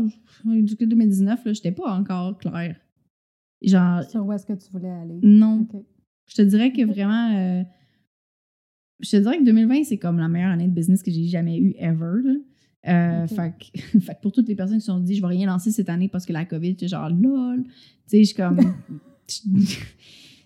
jusqu'à 2019, là, j'étais pas encore claire. Genre, Sur où est-ce que tu voulais aller? non. Je te dirais que vraiment. euh, je te dirais que 2020, c'est comme la meilleure année de business que j'ai jamais eue ever. là. Euh, fait, que, fait que pour toutes les personnes qui se sont dit, je vais rien lancer cette année parce que la COVID, c'est genre lol. Tu sais, je suis comme.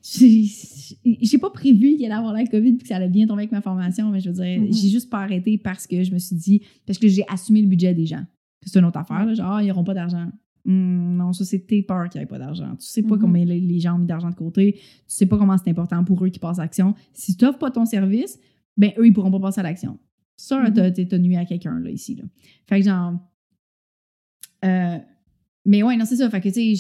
j'ai pas prévu qu'il allait avoir la COVID puis que ça allait bien tomber avec ma formation, mais je veux dire, Mhm. j'ai juste pas arrêté parce que je me suis dit, parce que j'ai assumé le budget des gens. C'est une autre affaire, là, genre, Ah, ils n'auront pas d'argent. Hum, non, ça, c'est tes peurs qu'il n'y ait pas d'argent. Tu sais pas Mhm. combien les, les gens ont mis d'argent de côté. Tu sais pas comment c'est important pour eux qui passent à l'action. Si tu n'offres pas ton service, ben eux, ils pourront pas passer à l'action. Ça, Mhm. t'as- t'as nuit à quelqu'un, là, ici. Là. Fait que genre. euh, mais ouais, non, c'est ça. Fait que, tu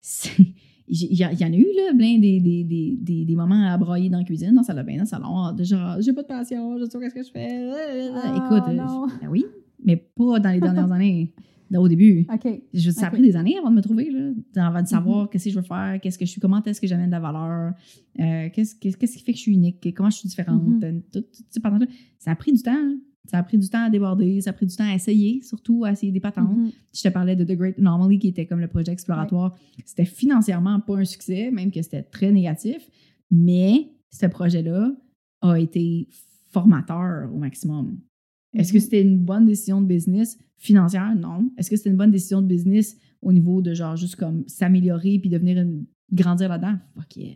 sais, il y, en a eu, là, plein des, des, des, des, moments à broyer dans la cuisine, dans la salle de bain, dans le salon, de genre, j'ai pas de passion, je sais pas qu'est-ce que je fais. Ah, Écoute, euh, ben oui, mais pas dans les dernières années. Au début. Je, ça a pris des années avant de me trouver, là, avant de savoir Mhm. qu'est-ce que je veux faire, qu'est-ce que je suis, comment est-ce que j'amène de la valeur, euh, qu'est-ce, qui fait que je suis unique, comment je suis différente. Mhm. euh, tout- tout- ça a pris du temps. Ça a pris du temps à déborder, ça a pris du temps à essayer, surtout à essayer des patentes. Mhm. Je te parlais de The Great Anomaly, qui était comme le projet exploratoire. C'était financièrement pas un succès, même que c'était très négatif. Mais ce projet-là a été formateur au maximum. Est-ce que c'était une bonne décision de business? Financière? Non. Est-ce que c'était une bonne décision de business au niveau de genre juste comme s'améliorer puis devenir une, grandir là-dedans? Fuck yeah.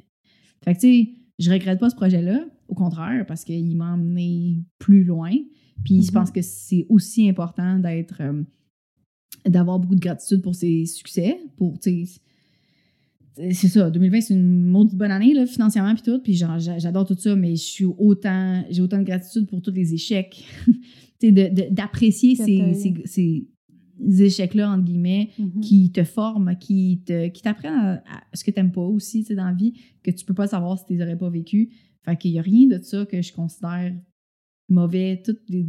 Fait que tu sais, je regrette pas ce projet-là. Au contraire, parce qu'il m'a emmené plus loin. Puis je Mhm. pense que c'est aussi important d'être. euh, d'avoir beaucoup de gratitude pour ses succès. Pour, tu sais, c'est ça, 2020, c'est une maudite bonne année, là, financièrement, puis tout. Puis genre, j'a- j'adore tout ça, mais je suis autant, j'ai autant de gratitude pour tous les échecs. d'apprécier ces, ces, ces échecs-là, entre guillemets, Mhm. qui te forment, qui te qui t'apprennent à, à ce que t'aimes pas aussi, tu sais, dans la vie, que tu peux pas savoir si tu les aurais pas vécu. Fait qu'il y a rien de ça que je considère mauvais. Tous les,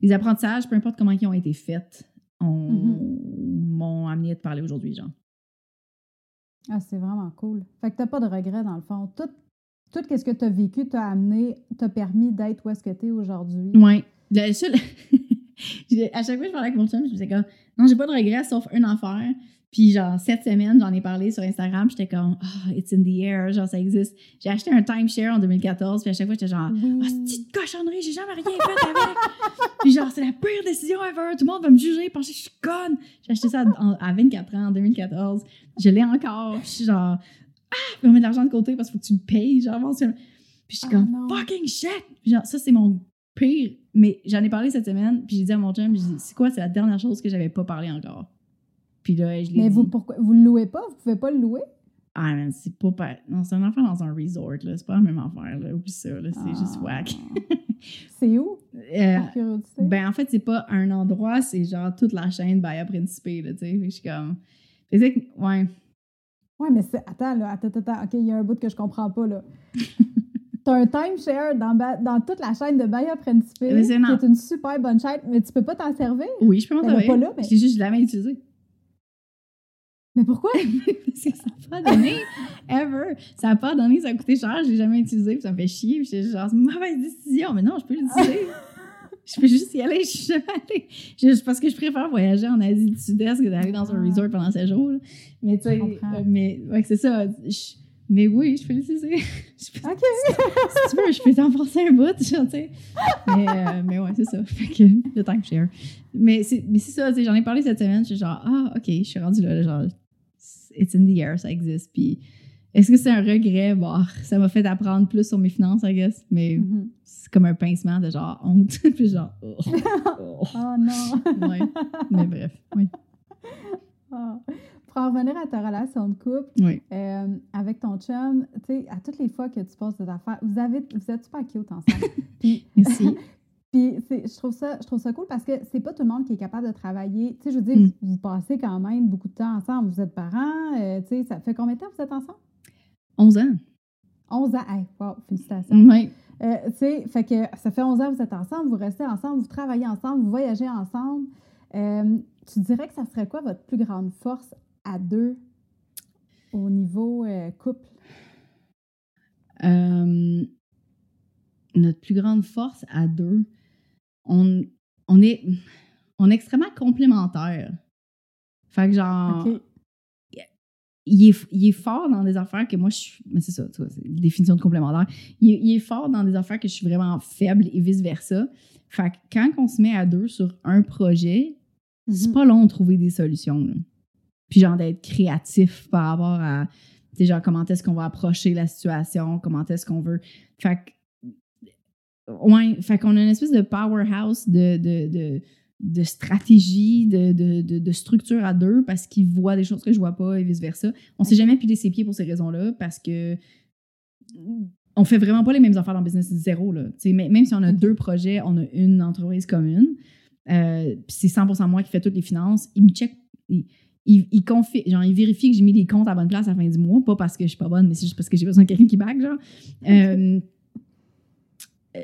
les- apprentissages, peu importe comment ils ont été faits, Mhm. m'ont amené à te parler aujourd'hui, genre. Ah, c'est vraiment cool. Fait que t'as pas de regrets dans le fond. Tout, tout ce que tu as vécu t'a amené, t'a permis d'être où est-ce que tu es aujourd'hui. Ouais. J'ai- à chaque fois que je parlais avec mon chum, je me disais comme, non, j'ai pas de regrets sauf une affaire. Puis, genre, cette semaine, j'en ai parlé sur Instagram. J'étais comme, ah, it's in the air, genre, ça existe. J'ai acheté un timeshare en 2014. Puis, à chaque fois, j'étais genre, Oui. ah, c'est petite cochonnerie, j'ai jamais rien fait avec. puis, genre, c'est la pire décision ever. Tout le monde va me juger, penser que je suis conne. J'ai acheté ça à 24 ans, en 2014. Je l'ai encore. Je suis genre, ah, puis on met de l'argent de côté parce qu'il faut que tu le payes, genre, mensuellement. Puis je suis Ah, comme, non. fucking shit! Puis genre, ça, c'est mon pire. Mais j'en ai parlé cette semaine, puis j'ai dit à mon chum, j'ai dit, c'est quoi, c'est la dernière chose que j'avais pas parlé encore? Puis là, je l'ai Mais dit. vous, pourquoi, vous le louez pas? Vous pouvez pas le louer? Ah, man, c'est pas pa- Non, c'est un enfant dans un resort, là. C'est pas la même affaire, là. Oublie ça, là. C'est juste Ah. whack. C'est où? Euh, curiosité? ben, en fait, c'est pas un endroit, c'est genre toute la chaîne Bahia Principe, là, tu sais. Je suis comme. Que, ouais. Ouais, mais c'est. Attends, là. Attends, attends. OK, il y a un bout que je comprends pas, là. T'as un timeshare dans, dans toute la chaîne de Bahia Principe, qui est une super bonne chaîne, mais tu peux pas t'en servir? Oui, je peux m'en servir. pas là, mais- juste, je l'avais utilisé. Mais pourquoi? Parce que ça n'a pas donné, ever. Ça n'a pas donné, ça a coûté cher, je l'ai jamais utilisé, puis ça me fait chier. Puis genre, c'est une mauvaise décision. Mais non, je peux l'utiliser. je peux juste y aller, je suis jamais allée. Parce que je préfère voyager en Asie du Sud-Est que d'aller dans un Ah. resort pendant 7 jours. là. Mais tu sais, euh, mais ouais, c'est ça. Je- mais oui, je peux l'utiliser. Je peux- OK. si tu veux, je peux t'en un bout, tu sais. Mais, euh, mais ouais, c'est ça. Fait que le timeshare. Mais c'est mais c'est ça, tu sais, j'en ai parlé cette semaine. Je suis genre, ah, OK, je suis rendue là, genre, it's in the air, ça existe. Puis est-ce que c'est un regret? Bon, ça m'a fait apprendre plus sur mes finances, I guess. Mais Mhm. c'est comme un pincement de genre honte. Puis genre, oh, oh. Oh non. Ouais. Mais bref, oui. Ah. Pour en revenir à ta relation de couple, Oui. euh, avec ton chum, tu sais, à toutes les fois que tu passes des affaires, vous avez, vous êtes super cute ensemble. Puis, Merci. puis je trouve ça, je trouve ça cool parce que c'est pas tout le monde qui est capable de travailler. Tu sais, je veux dire, Mm. vous, vous passez quand même beaucoup de temps ensemble. Vous êtes parents, euh, tu sais, ça fait combien de temps que vous êtes ensemble? 11 ans. 11 ans. Hey, wow, félicitations. Oui. Euh, tu sais, fait que ça fait 11 ans que vous êtes ensemble, vous restez ensemble, vous travaillez ensemble, vous voyagez ensemble. Euh, tu dirais que ça serait quoi votre plus grande force à deux au niveau euh, couple? Euh, notre plus grande force à deux, on, on, est, on est extrêmement complémentaires. Fait que genre, il, est, il est fort dans des affaires que moi je suis. Mais c'est ça, tu vois, c'est la définition de complémentaire. Il, est- il est fort dans des affaires que je suis vraiment faible et vice-versa. Fait que quand on se met à deux sur un projet, c'est Mhm. pas long de trouver des solutions. là. Puis genre d'être créatif par rapport à, tu genre comment est-ce qu'on va approcher la situation, comment est-ce qu'on veut. Fait que, ouais, fait qu'on a une espèce de powerhouse de, de, de, de stratégie, de, de, de, structure à deux parce qu'ils voient des choses que je vois pas et vice-versa. On s'est jamais pilé ses pieds pour ces raisons-là parce que on fait vraiment pas les mêmes affaires dans le business zéro. Là. Même si on a deux projets, on a une entreprise commune. Euh, puis c'est 100% moi qui fais toutes les finances. Il me check, il, il, il confie- genre, il vérifie que j'ai mis les comptes à la bonne place à la fin du mois, pas parce que je suis pas bonne, mais c'est juste parce que j'ai besoin de quelqu'un qui back, genre. Euh, euh,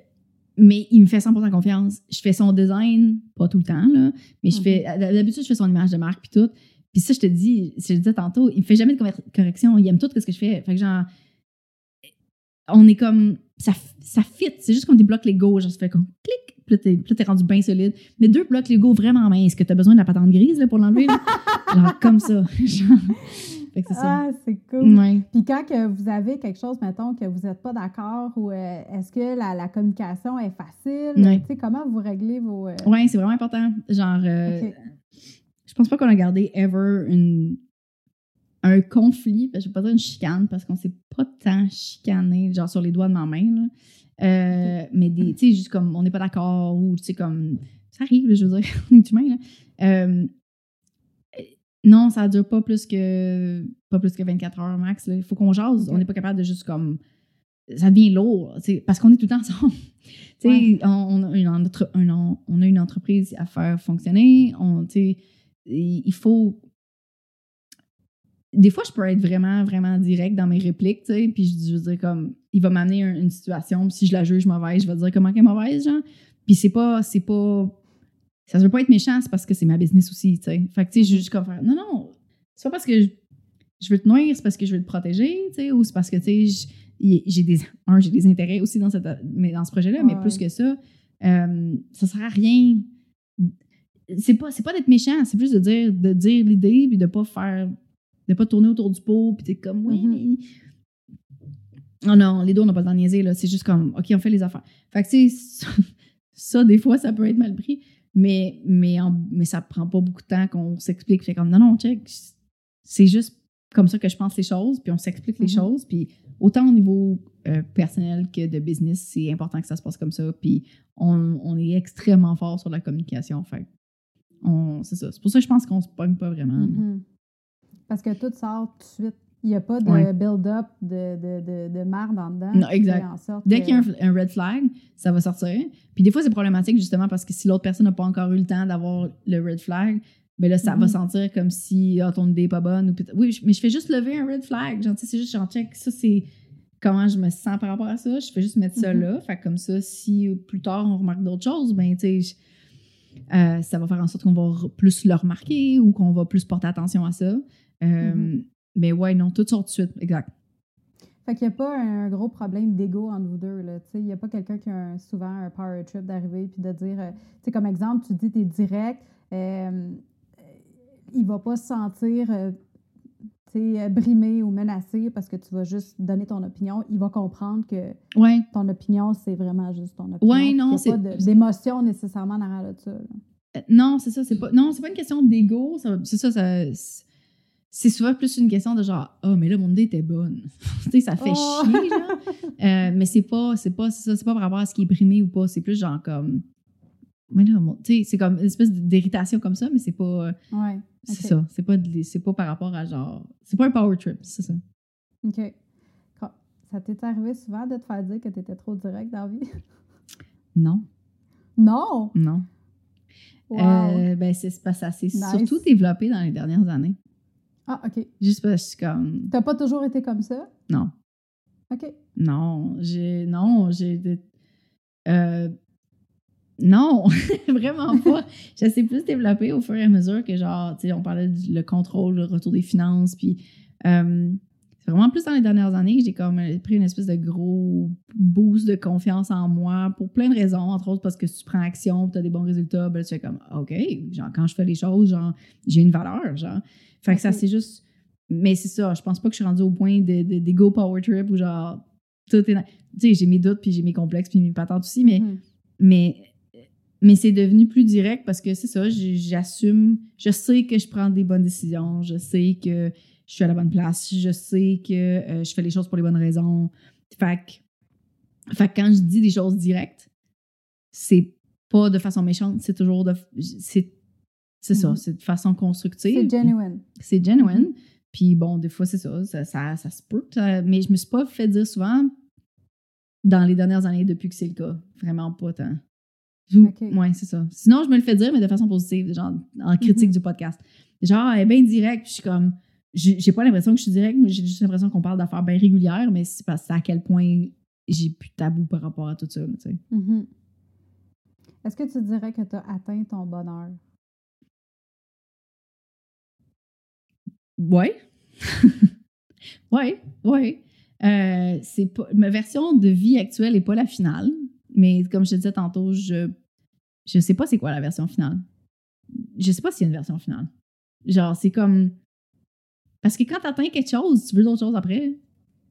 mais il me fait 100% confiance. Je fais son design, pas tout le temps, là, mais je fais, d'habitude, je fais son image de marque, puis tout. Puis ça, je te dis, je te disais tantôt, il me fait jamais de correction. Il aime tout ce que je fais. Fait que genre, on est comme, ça, ça fit. C'est juste qu'on débloque les go, genre, ça fait comme clic. Puis là, t'es, là, rendu bien solide. Mais deux blocs Lego vraiment minces, que t'as besoin de la patente grise là, pour l'enlever. genre, comme ça. Genre. Fait que c'est ça. Ah, c'est cool. Ouais. Puis quand que vous avez quelque chose, mettons, que vous n'êtes pas d'accord, ou euh, est-ce que la, la communication est facile? Ouais. Tu sais, comment vous réglez vos... euh, Ouais, c'est vraiment important. Genre, euh, je pense pas qu'on a gardé ever une, un conflit, je vais pas dire une chicane, parce qu'on s'est pas tant chicané, genre sur les doigts de ma main. là. Euh, Mais des, tu sais, juste comme on n'est pas d'accord, ou tu sais, comme ça arrive, je veux dire, on est humain, là. Euh, non, ça dure pas plus que pas plus que 24 heures max. Il faut qu'on jase. On n'est pas capable de juste comme. Ça devient lourd, parce qu'on est tout le temps ensemble. Tu sais, Ouais. on, on a une entre- un en- on a une entreprise à faire fonctionner. On, tu sais, il il faut. Des fois, je peux être vraiment, vraiment direct dans mes répliques, tu sais, puis je, je veux dire comme, il va m'amener un- une situation, puis si je la juge mauvaise, je vais dire comment elle est mauvaise, genre. Puis c'est pas, c'est pas, ça veut pas être méchant, c'est parce que c'est ma business aussi, tu sais. Fait que, tu sais, je juste comme faire, non, non, c'est pas parce que je, je veux te nourrir, c'est parce que je veux te protéger, tu sais, ou c'est parce que, tu sais, j'ai des, un, j'ai des intérêts aussi dans, cette, mais dans ce projet-là, mais plus que ça, euh, ça sert à rien. C'est pas, c'est pas d'être méchant, c'est plus de dire, de dire l'idée, puis de pas faire, de pas tourner autour du pot, puis t'es comme, oui, mais- Oh non, les deux, on n'a pas le temps de niaiser, là. C'est juste comme, OK, on fait les affaires. Fait que, tu sais, ça, des fois, ça peut être mal pris, mais, mais, en- mais ça prend pas beaucoup de temps qu'on s'explique. Fait comme, non, non, check, c'est juste comme ça que je pense les choses, puis on s'explique les Mhm. choses, puis autant au niveau euh, personnel que de business, c'est important que ça se passe comme ça, puis on, on est extrêmement fort sur la communication, fait c'est ça. C'est pour ça que je pense qu'on se pogne pas vraiment. Parce que tout sort tout de suite. Il n'y a pas de Ouais. build-up de, de, de, de marde en dedans. Non, exact. fait en sorte Dès qu'il y a un, un red flag, ça va sortir. Puis des fois, c'est problématique justement parce que si l'autre personne n'a pas encore eu le temps d'avoir le red flag, ben là, ça va Mhm. sentir comme si ah, ton idée n'est pas bonne. Ou oui, mais je fais juste lever un red flag. Genre, c'est juste, genre, check, ça, c'est comment je me sens par rapport à ça. Je fais juste mettre ça Mhm. là. Fait que comme ça, si plus tard on remarque d'autres choses, ben, tu sais, euh, ça va faire en sorte qu'on va plus le remarquer ou qu'on va plus porter attention à ça. Euh, Mhm. Mais ouais, non, tout sort tout de suite. Exact. Fait qu'il n'y a pas un gros problème d'ego entre vous deux. Là. Tu sais, Il n'y a pas quelqu'un qui a un- souvent un power trip d'arriver puis de dire, euh, tu sais, comme exemple, tu dis tu es direct, euh, il va pas se sentir euh, euh, brimé ou menacé parce que tu vas juste donner ton opinion. Il va comprendre que Ouais. ton opinion, c'est vraiment juste ton opinion. Ouais, puis non, pas c'est- de- d'émotion nécessairement en arrière de ça. Euh, Non, c'est ça, c'est pas. Non, c'est pas une question d'ego. C'est ça, ça- c'est souvent plus une question de genre, ah, mais là, mon idée était bonne. tu sais, ça fait Oh! chier, genre. Euh, mais c'est pas, c'est pas, ça, c'est pas par rapport à ce qui est brimé ou pas. C'est plus genre comme. Mais là, mon- tu sais, c'est comme une espèce d'irritation comme ça, mais c'est pas. Ouais. C'est ça. C'est pas, de- c'est pas par rapport à genre. C'est pas un power trip, c'est ça. OK. Ça t'est arrivé souvent de te faire dire que tu étais trop direct dans la vie? Non, Non! non. Wow! Euh, ben, c'est ça s'est Nice. surtout développé dans les dernières années. Ah, OK. Juste parce que comme. T'as pas toujours été comme ça? Non. OK. Non, j'ai. Non, j'ai. de- euh, non, vraiment pas. Je sais plus développer au fur et à mesure que, genre, tu sais, on parlait du le contrôle, le retour des finances, puis. euh, vraiment plus dans les dernières années que j'ai comme euh, pris une espèce de gros boost de confiance en moi pour plein de raisons, entre autres parce que si tu prends action, tu as des bons résultats, ben tu fais comme OK, genre quand je fais les choses, genre j'ai une valeur, genre. Fait que ça c'est juste mais c'est ça, je pense pas que je suis rendue au point de, de, d'ego power trip où genre tout est tu sais, j'ai mes doutes puis j'ai mes complexes puis mes patentes aussi mais Mhm. mais mais c'est devenu plus direct parce que c'est ça, j'assume, je sais que je prends des bonnes décisions, je sais que je suis à la bonne place, je sais que euh, je fais les choses pour les bonnes raisons. Fait que, fait que quand je dis des choses directes, c'est pas de façon méchante, c'est toujours de c'est c'est ça, Mhm. c'est de façon constructive. C'est genuine. C'est genuine. Puis bon, des fois, c'est ça, ça, ça, ça se peut. ça- mais je me suis pas fait dire souvent dans les dernières années depuis que c'est le cas. Vraiment pas tant. Ou- Ok. Ouais, c'est ça. Sinon, je me le fais dire, mais de façon positive, genre en critique Mhm. du podcast. Genre, elle est bien directe, puis je suis comme. J'ai pas l'impression que je suis directe, mais j'ai juste l'impression qu'on parle d'affaires bien régulières, mais c'est parce à quel point j'ai plus de tabou par rapport à tout ça, tu sais. Mhm. Est-ce que tu dirais que tu as atteint ton bonheur? Ouais. ouais, ouais. Euh, c'est pas, ma version de vie actuelle n'est pas la finale, mais comme je te disais tantôt, je je sais pas c'est quoi la version finale. Je sais pas s'il y a une version finale. Genre, c'est comme. Parce que quand t'atteins quelque chose, tu veux d'autres choses après.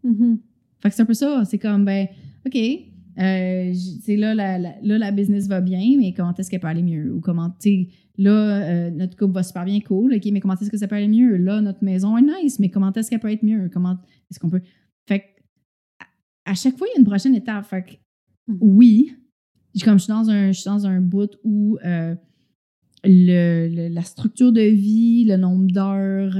Mhm. Fait que c'est un peu ça. C'est comme, ben, OK, euh, là la, la- là, la business va bien, mais comment est-ce qu'elle peut aller mieux? Ou comment, tu sais, là, euh, notre couple va super bien, cool, OK, mais comment est-ce que ça peut aller mieux? Là, notre maison est nice, mais comment est-ce qu'elle peut être mieux? Comment est-ce qu'on peut? Fait que, à, à chaque fois, il y a une prochaine étape. Fait que, Mhm. oui, je- comme je suis dans un, je suis dans un bout où euh, le, le- la structure de vie, le nombre d'heures,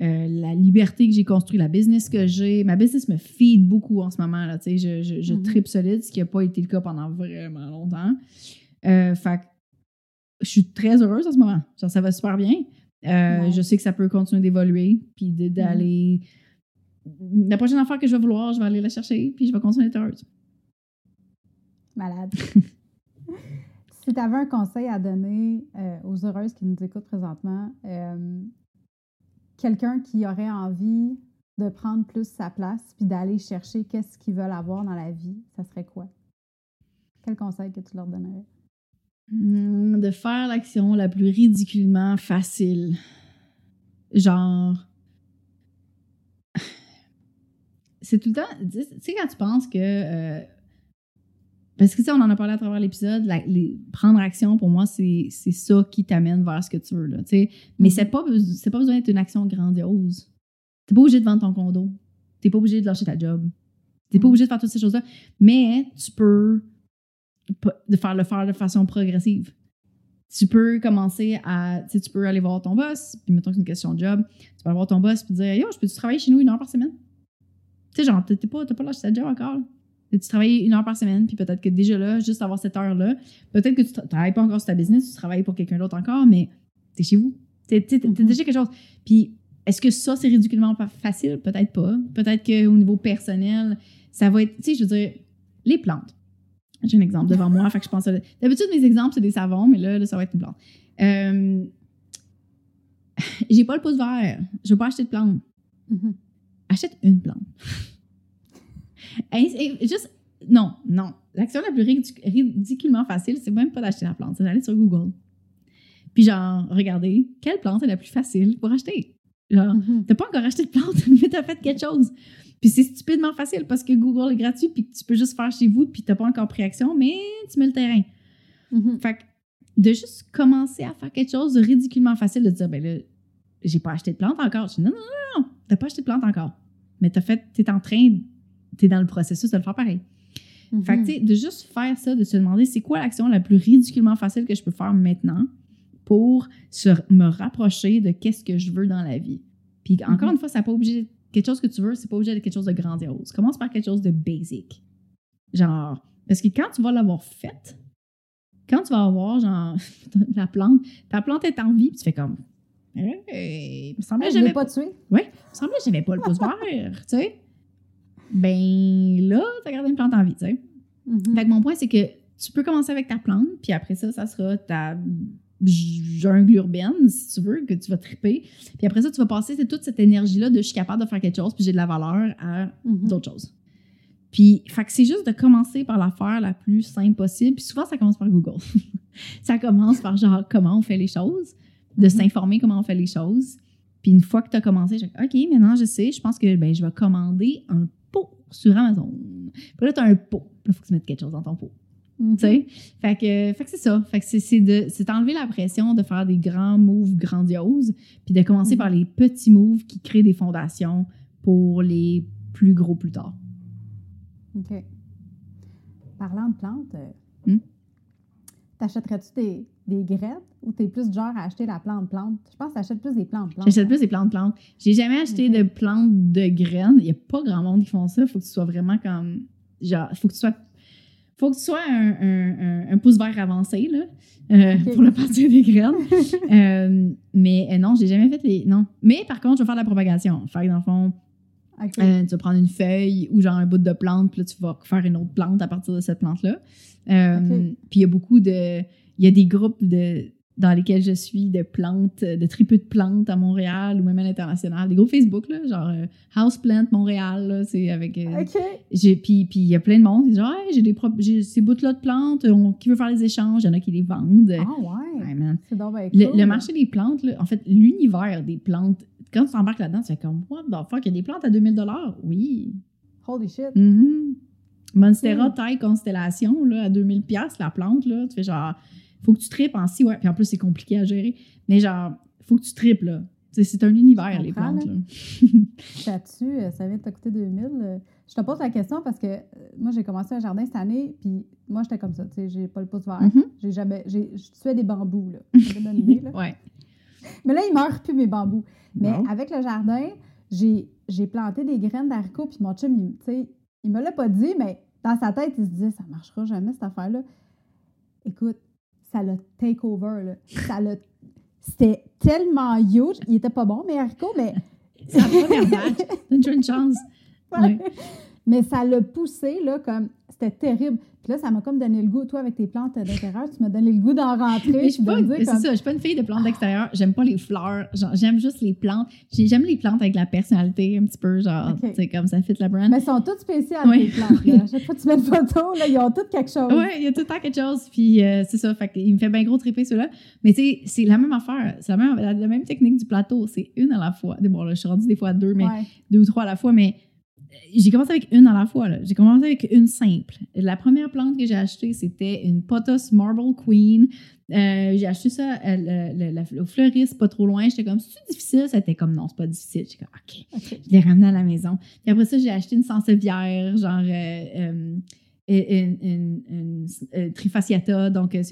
euh, la liberté que j'ai construite, la business que j'ai. Ma business me feed beaucoup en ce moment. Là, je je, je Mhm. tripe solide, ce qui n'a pas été le cas pendant vraiment longtemps. Euh, fait je suis très heureuse en ce moment. Genre, ça va super bien. Euh, Ouais. Je sais que ça peut continuer d'évoluer, puis de- d'aller. La prochaine affaire que je vais vouloir, je vais aller la chercher, puis je vais continuer d'être heureuse. Malade. si tu avais un conseil à donner euh, aux heureuses qui nous écoutent présentement, quelqu'un qui aurait envie de prendre plus sa place puis d'aller chercher qu'est-ce qu'ils veulent avoir dans la vie, ça serait quoi? Quel conseil que tu leur donnerais? Hmm, de faire l'action la plus ridiculement facile. Genre. C'est tout le temps. Tu sais, quand tu penses que. euh, parce que, tu sais, on en a parlé à travers l'épisode, prendre action, pour moi, c'est c'est ça qui t'amène vers ce que tu veux, là, tu sais. Mais c'est pas, beso- c'est pas besoin d'être une action grandiose. T'es pas obligé de vendre ton condo. T'es pas obligé de lâcher ta job. T'es pas Mhm. obligé de faire toutes ces choses-là. Mais tu peux de faire le faire de façon progressive. Tu peux commencer à. Tu sais, tu peux aller voir ton boss, puis mettons que c'est une question de job. Tu peux aller voir ton boss, puis dire Yo, je peux-tu travailler chez nous une heure par semaine? Tu sais, genre, t'es t'es pas, t'as pas lâché ta job encore. Tu travailles une heure par semaine, puis peut-être que déjà là, juste avoir cette heure-là, peut-être que tu tra- travailles pas encore sur ta business, tu travailles pour quelqu'un d'autre encore, mais t'es chez vous. T'es- t'es Mhm. déjà quelque chose. Puis, est-ce que ça, c'est ridiculement facile? Peut-être pas. Peut-être qu'au niveau personnel, ça va être. Tu sais, je veux dire, les plantes. J'ai un exemple devant moi, fait que je pense. à- D'habitude, mes exemples, c'est des savons, mais là, là, ça va être une plante. Euh, J'ai pas le pouce vert. Je veux pas acheter de plante. Mhm. Achète une plante. Juste. Non, non. L'action la plus ridic- ridiculement facile, c'est même pas d'acheter la plante, c'est d'aller sur Google. Puis genre, regardez, quelle plante est la plus facile pour acheter? Genre, Mhm. T'as pas encore acheté de plante, mais t'as fait quelque chose. Puis c'est stupidement facile parce que Google est gratuit, puis que tu peux juste faire chez vous, puis t'as pas encore pris action, mais tu mets le terrain. Mhm. Fait que de juste commencer à faire quelque chose de ridiculement facile, de dire, ben là, j'ai pas acheté de plante encore. Je dis, non, non, non, non, t'as pas acheté de plante encore. Mais t'as fait, t'es en train, t'es dans le processus de le faire pareil. Fait que, tu sais, de juste faire ça, de se demander c'est quoi l'action la plus ridiculement facile que je peux faire maintenant pour se, me rapprocher de qu'est-ce que je veux dans la vie? Puis encore Mhm. une fois, ça pas obligé quelque chose que tu veux, c'est pas obligé d'être quelque chose de grandiose. Commence par quelque chose de basic. Genre, parce que quand tu vas l'avoir faite, quand tu vas avoir, genre, la plante, ta plante est en vie, puis tu fais comme, hey, il me semblait que je l'ai j'avais pas tué. oui, il me semblait que j'avais pas le pouce vert, tu sais. Ben là, t'as gardé une plante en vie, tu sais. Mhm. Fait que mon point, c'est que tu peux commencer avec ta plante, puis après ça, ça sera ta jungle urbaine, si tu veux, que tu vas triper. Puis après ça, tu vas passer toute cette énergie-là de je suis capable de faire quelque chose, puis j'ai de la valeur à Mhm. d'autres choses. Puis, fait que c'est juste de commencer par l'affaire la plus simple possible. Puis souvent, ça commence par Google. ça commence par genre comment on fait les choses, de Mhm. s'informer comment on fait les choses. Puis une fois que tu as commencé, je dis OK, maintenant je sais, je pense que ben, je vais commander un pot sur Amazon. Puis là, tu as un pot. Là, il faut que tu mettes quelque chose dans ton pot. Tu sais? Fait que, fait que c'est ça. Fait que c'est, c'est, de, c'est enlever la pression de faire des grands moves grandioses, puis de commencer Mhm. par les petits moves qui créent des fondations pour les plus gros plus tard. OK. Parlant de plantes, Hmm? t'achèterais-tu des, des graines ou t'es plus genre à acheter la plante plante? Je pense que t'achètes plus des plantes plantes. J'achète plus des plantes plantes. J'ai jamais acheté de plantes de graines. Il n'y a pas grand monde qui font ça. Il faut que tu sois vraiment comme. Genre, faut que tu sois. Faut que tu sois un, un, un, un pouce vert avancé, là, euh, pour le partir des graines. Euh, mais euh, non, j'ai jamais fait les. Non. Mais par contre, je vais faire de la propagation. Fait que dans le fond. Euh, tu vas prendre une feuille ou genre un bout de plante, puis là, tu vas faire une autre plante à partir de cette plante-là. Euh. Puis il y a beaucoup de. Il y a des groupes de, dans lesquels je suis de plantes, de tripes de plantes à Montréal ou même à l'international. Des groupes Facebook, là, genre euh, Houseplant Montréal, là, c'est avec. euh, OK. j'ai- Puis il y a plein de monde qui disent genre, Hey, j'ai des j'ai ces bouts-là de plantes, on- qui veut faire les échanges, il y en a qui les vendent. Ah ouais. Ouais, man. C'est donc Le, cool. le marché des plantes, là, en fait, l'univers des plantes, quand tu t'embarques là-dedans, tu fais comme, what the fuck, il y a des plantes à 2000 Oui. Holy shit. Mhm. Monstera Ok. taille constellation, là, à 2000 pièces la plante, là, tu fais genre, faut que tu tripes en si, ouais. Puis en plus, c'est compliqué à gérer. Mais genre, faut que tu tripes, là. C'est un univers, les plantes, là. là. T'as-tu, euh, ça vient de te coûter 2000. euh, Je te pose la question parce que euh, moi, j'ai commencé un jardin cette année, puis moi, j'étais comme ça. Tu sais, j'ai pas le pouce vert. Mhm. J'ai jamais. Je tuais des bambous, là. Une idée, là. Ouais. Mais là, ils meurent plus, mes bambous. Mais avec le jardin, j'ai planté des graines d'haricots, puis mon chum, il, tu sais, il me l'a pas dit, mais dans sa tête, il se disait, ça marchera jamais, cette affaire-là. Écoute, ça l'a take over, là. Ça l'a... C'était tellement huge. Il était pas bon, mes haricots, mais... C'est la première. Donne-toi une chance. Ouais. Mais ça l'a poussé, là, comme... C'était terrible. Puis là, ça m'a comme donné le goût. Toi, avec tes plantes d'intérieur, tu m'as donné le goût d'en rentrer. Mais je suis pas, c'est comme- ça, je suis pas une fille de plantes d'extérieur. J'aime pas les fleurs. J'aime juste les plantes. J'ai- J'aime les plantes avec la personnalité un petit peu, genre, tu sais, comme ça fit la brand. Mais elles sont toutes spéciales, Oui. tes plantes. là. Chaque fois que tu mets une photo, là, ils ont toutes quelque chose. Ouais, il y a tout le temps quelque chose. Puis euh, c'est ça, fait qu'il me fait bien gros triper ceux-là. Mais tu sais, c'est la même affaire. C'est la même, la, la même technique du plateau. C'est une à la fois. Bon, là, je suis rendue des fois à deux, mais Ouais. deux ou trois à la fois. Mais j'ai commencé avec une à la fois. là. J'ai commencé avec une simple. La première plante que j'ai achetée, c'était une Potos Marble Queen. Euh, j'ai acheté ça à le- le- la- au fleuriste, pas trop loin. J'étais comme, c'est difficile? Ça était comme, non, c'est pas difficile. J'étais comme, OK. Je l'ai ramené à la maison. Puis après ça, j'ai acheté une sansevieria, genre euh, euh, une, une- une- trifasciata. Donc, euh,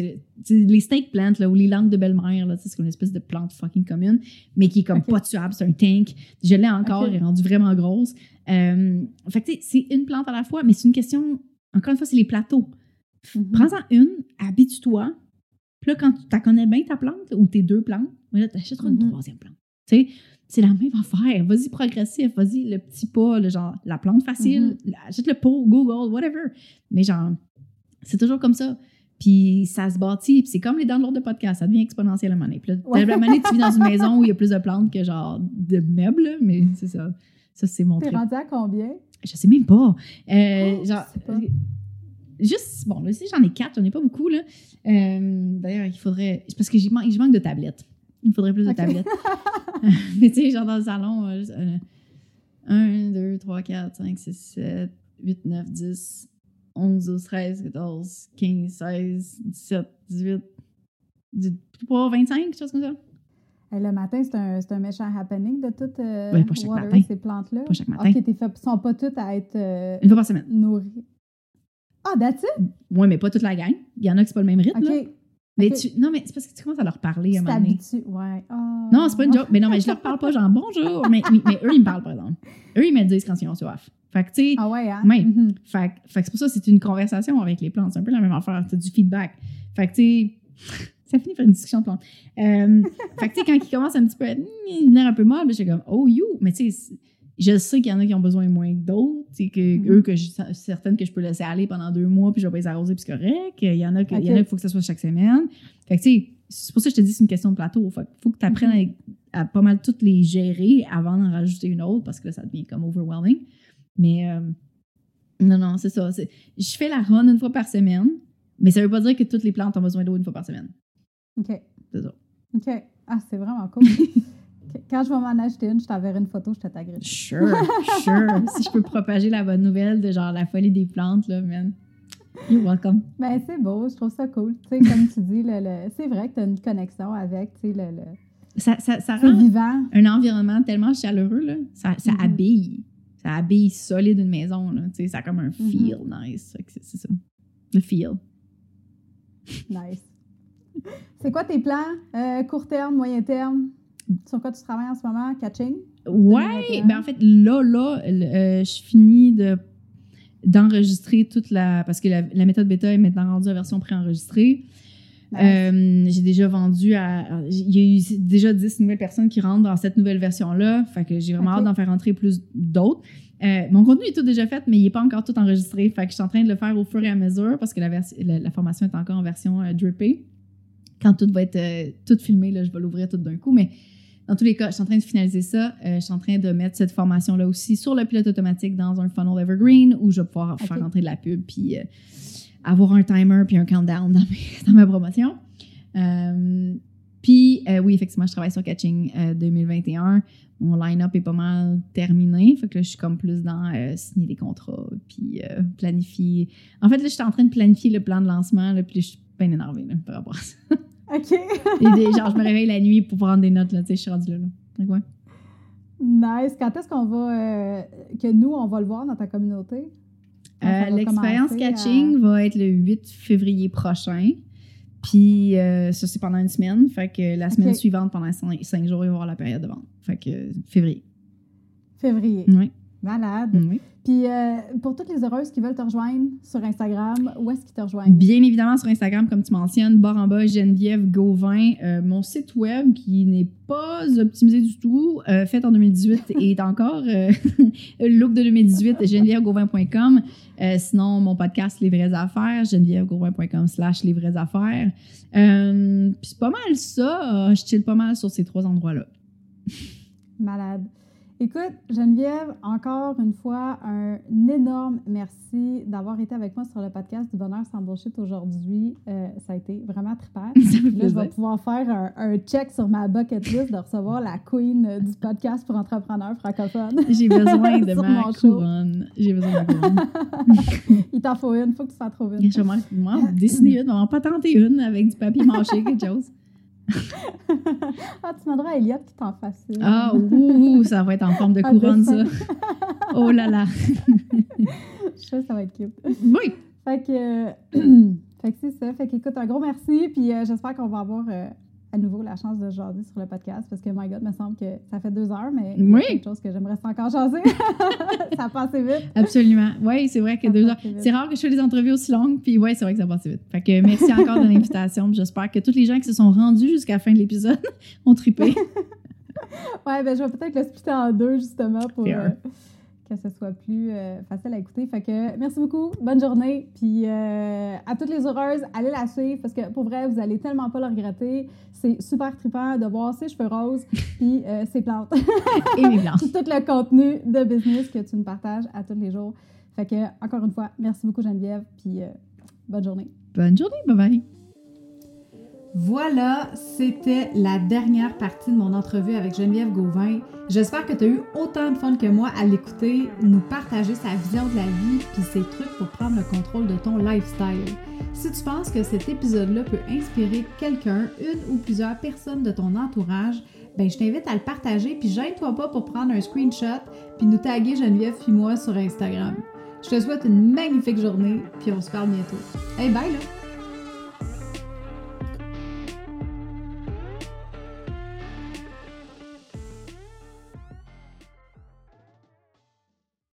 les snake plants, là, ou les langues de belle-mère, c'est une espèce de plante fucking commune, mais qui est comme Ok. pas tuable, c'est un tank. Je l'ai encore, elle est rendue vraiment grosse. Euh, fait que, c'est une plante à la fois, mais c'est une question, encore une fois, c'est les plateaux. Mhm. Prends-en une, habitue-toi. Puis là, quand tu connais bien ta plante, ou tes deux plantes, mais là, tu achèteras une Mhm. troisième plante. Tu sais, c'est la même affaire. Vas-y progressif, vas-y le petit pas, le genre, la plante facile, Mhm. achète le pot, Google, whatever. Mais genre, c'est toujours comme ça. Puis ça se bâtit, puis c'est comme les downloads de podcast, ça devient exponentiel à un moment donné. Puis là, Ouais. moment donné, tu vis dans une maison où il y a plus de plantes que genre de meubles, mais c'est ça. Ça, c'est mon T'es rendu à combien? Je sais même pas. Euh, Oh, genre, je pas. juste, bon, là, si j'en ai quatre, j'en ai pas beaucoup, là. Euh, D'ailleurs, il faudrait. parce que manque, j'y manque de tablettes. Il me faudrait plus de Ok. tablettes. Mais tu sais, genre dans le salon, euh, juste, euh, 1, 2, 3, 4, 5, 6, 7, 8, 9, 10, 11, 12, 13, 14, 15, 16, 17, 18, 23, 25, quelque chose comme ça. Hey, le matin, c'est un, un méchant happening de tout euh, Ouais, pas chaque water, matin. ces plantes-là. Pas chaque matin. OK, ne sont pas toutes à être euh, Une fois par semaine. nourries. Ah, that's it? Ouais, mais pas toute la gang. Il y en a qui c'est pas le même rythme. OK. là. Mais tu, non, mais c'est parce que tu commences à leur parler à un moment donné. Ouais. Ah. Non, c'est pas une joke. Mais non, mais je leur parle pas genre bonjour. Mais, mais eux, ils me parlent, par exemple. Eux, ils me disent quand ils ont soif. Fait que, tu sais, Ah ouais, hein? Ouais. Mhm. fait, que- fait que c'est pour ça que c'est une conversation avec les plantes. C'est un peu la même affaire. C'est du feedback. Fait que, tu sais, ça finit par une discussion de plantes. Euh, fait que, tu sais, quand ils commencent un petit peu à venir un peu mal, ben, je suis comme, oh, you. Mais, tu sais, je sais qu'il y en a qui ont besoin moins que d'autres. Sais, que Mhm. eux, que je, certaines que je peux laisser aller pendant deux mois, puis je vais pas les arroser, puis c'est correct. Il y en a qu'il faut que ça soit chaque semaine. Fait que, tu sais, c'est pour ça que je te dis c'est une question de plateau. Fait faut que tu apprennes à, à pas mal toutes les gérer avant d'en rajouter une autre parce que là, ça devient comme overwhelming. Mais euh, non, non, c'est ça. C'est- Je fais la run une fois par semaine, mais ça veut pas dire que toutes les plantes ont besoin d'eau une fois par semaine. OK. C'est ça. OK. Ah, c'est vraiment cool. Quand je vais m'en acheter une, je t'enverrai une photo, je te taguerai. Sure, sure. si je peux propager la bonne nouvelle de genre la folie des plantes, là, man. You're welcome. Ben, c'est beau, je trouve ça cool. Tu sais, comme tu dis, le, le- c'est vrai que tu as une connexion avec, tu sais, le, le- Ça, ça, rend vivant. un environnement tellement chaleureux, là. Ça, ça Mhm. habille. Ça habille solide une maison, là. Tu sais, ça a comme un feel nice. C'est ça. Le feel. Nice. C'est quoi tes plans? Euh, court terme, moyen terme? Sur quoi tu travailles en ce moment? Catching? Ouais, 2021. ben en fait, là, là, euh, je finis de d'enregistrer toute la... Parce que la, la méthode bêta est maintenant rendue en version préenregistrée. Nice. Euh, j'ai déjà vendu à... Il y a eu déjà 10 nouvelles personnes qui rentrent dans cette nouvelle version-là. Fait que j'ai vraiment hâte d'en faire rentrer plus d'autres. Euh, mon contenu est tout déjà fait, mais il n'est pas encore tout enregistré. Fait que je suis en train de le faire au fur et à mesure parce que la, la formation est encore en version euh, drippée. Quand tout va être euh, tout filmé, là, je vais l'ouvrir tout d'un coup. Mais dans tous les cas, je suis en train de finaliser ça. Euh, je suis en train de mettre cette formation-là aussi sur le pilote automatique dans un funnel evergreen où je vais pouvoir faire rentrer de la pub puis euh, avoir un timer puis un countdown dans, mes- dans ma promotion. Euh, puis, oui, effectivement, je travaille sur Catching euh, 2021. Mon line-up est pas mal terminé. Fait que là, je suis comme plus dans signer des contrats, puis planifier. En fait, là, je suis en train de planifier le plan de lancement, là, puis là, je suis bien énervée là, par rapport à ça. OK. Et des- genre, je me réveille la nuit pour prendre des notes, là, tu sais, je suis rendue là. là. Donc, ouais. nice. Quand est-ce qu'on va... euh, que nous, on va le voir dans ta communauté? Euh, L'expérience à- catching va être le 8 février prochain. Puis euh, ça, c'est pendant une semaine. Fait que la semaine suivante, pendant 5 jours, il va y avoir la période de vente. Fait que février. Février. Oui. Malade. oui. Puis euh, pour toutes les heureuses qui veulent te rejoindre sur Instagram, où est-ce qu'ils te rejoignent? Bien évidemment, sur Instagram, comme tu mentionnes, barre en bas, Geneviève Gauvin. Euh, mon site web, qui n'est pas optimisé du tout, euh, fait en 2018, est encore look de 2018, genevièvegauvin.com. Sinon, mon podcast Les vraies affaires, genevièvegauvin.com slash les vraies affaires. Puis c'est pas mal ça. Je chill pas mal sur ces trois endroits-là. Malade. Écoute, Geneviève, encore une fois, un énorme merci d'avoir été avec moi sur le podcast du Bonheur sans bullshit aujourd'hui. Euh, ça a été vraiment trippant. Là, je vais pouvoir faire un, check sur ma bucket list de recevoir la queen du podcast pour entrepreneurs francophones. J'ai besoin de ma couronne. J'ai besoin de ma couronne. Il t'en faut une, faut que tu t'en trouves une. Je vais m'en dessiner une, on va pas tenter une avec du papier mâché, quelque chose. ah, tu demanderas à Elliot qui t'en fasse une. Ah, ouh, ça va être en forme de couronne, ça. oh là là. Je sais que ça va être cute. Oui. Fait que, fait que c'est ça. Fait que, écoute, un gros merci. Puis euh, j'espère qu'on va avoir euh, à nouveau la chance de jaser sur le podcast parce que, my God, me semble que ça fait deux heures, mais oui. quelque chose que j'aimerais encore jaser. ça passe vite. Absolument. Oui, c'est vrai que deux heures. C'est rare que je fais des entrevues aussi longues, puis oui, c'est vrai que ça passe vite. Fait que merci encore de l'invitation. J'espère que tous les gens qui se sont rendus jusqu'à la fin de l'épisode ont trippé. ouais, ben je vais peut-être le splitter en deux, justement, pour que ce soit plus euh, facile à écouter. Fait que merci beaucoup, bonne journée, puis euh, à toutes les heureuses, allez la suivre parce que pour vrai, vous allez tellement pas le regretter. C'est super trippant de voir ses cheveux roses puis euh, ses plantes. Et mes plantes. tout le contenu de business que tu me partages à tous les jours. Fait que encore une fois, merci beaucoup Geneviève, puis bonne journée. Bonne journée, bye bye. Voilà, c'était la dernière partie de mon entrevue avec Geneviève Gauvin. J'espère que tu as eu autant de fun que moi à l'écouter, nous partager sa vision de la vie puis ses trucs pour prendre le contrôle de ton lifestyle. Si tu penses que cet épisode-là peut inspirer quelqu'un, une ou plusieurs personnes de ton entourage, ben je t'invite à le partager puis gêne-toi pas pour prendre un screenshot puis nous taguer Geneviève puis moi sur Instagram. Je te souhaite une magnifique journée puis on se parle bientôt. Hey bye là!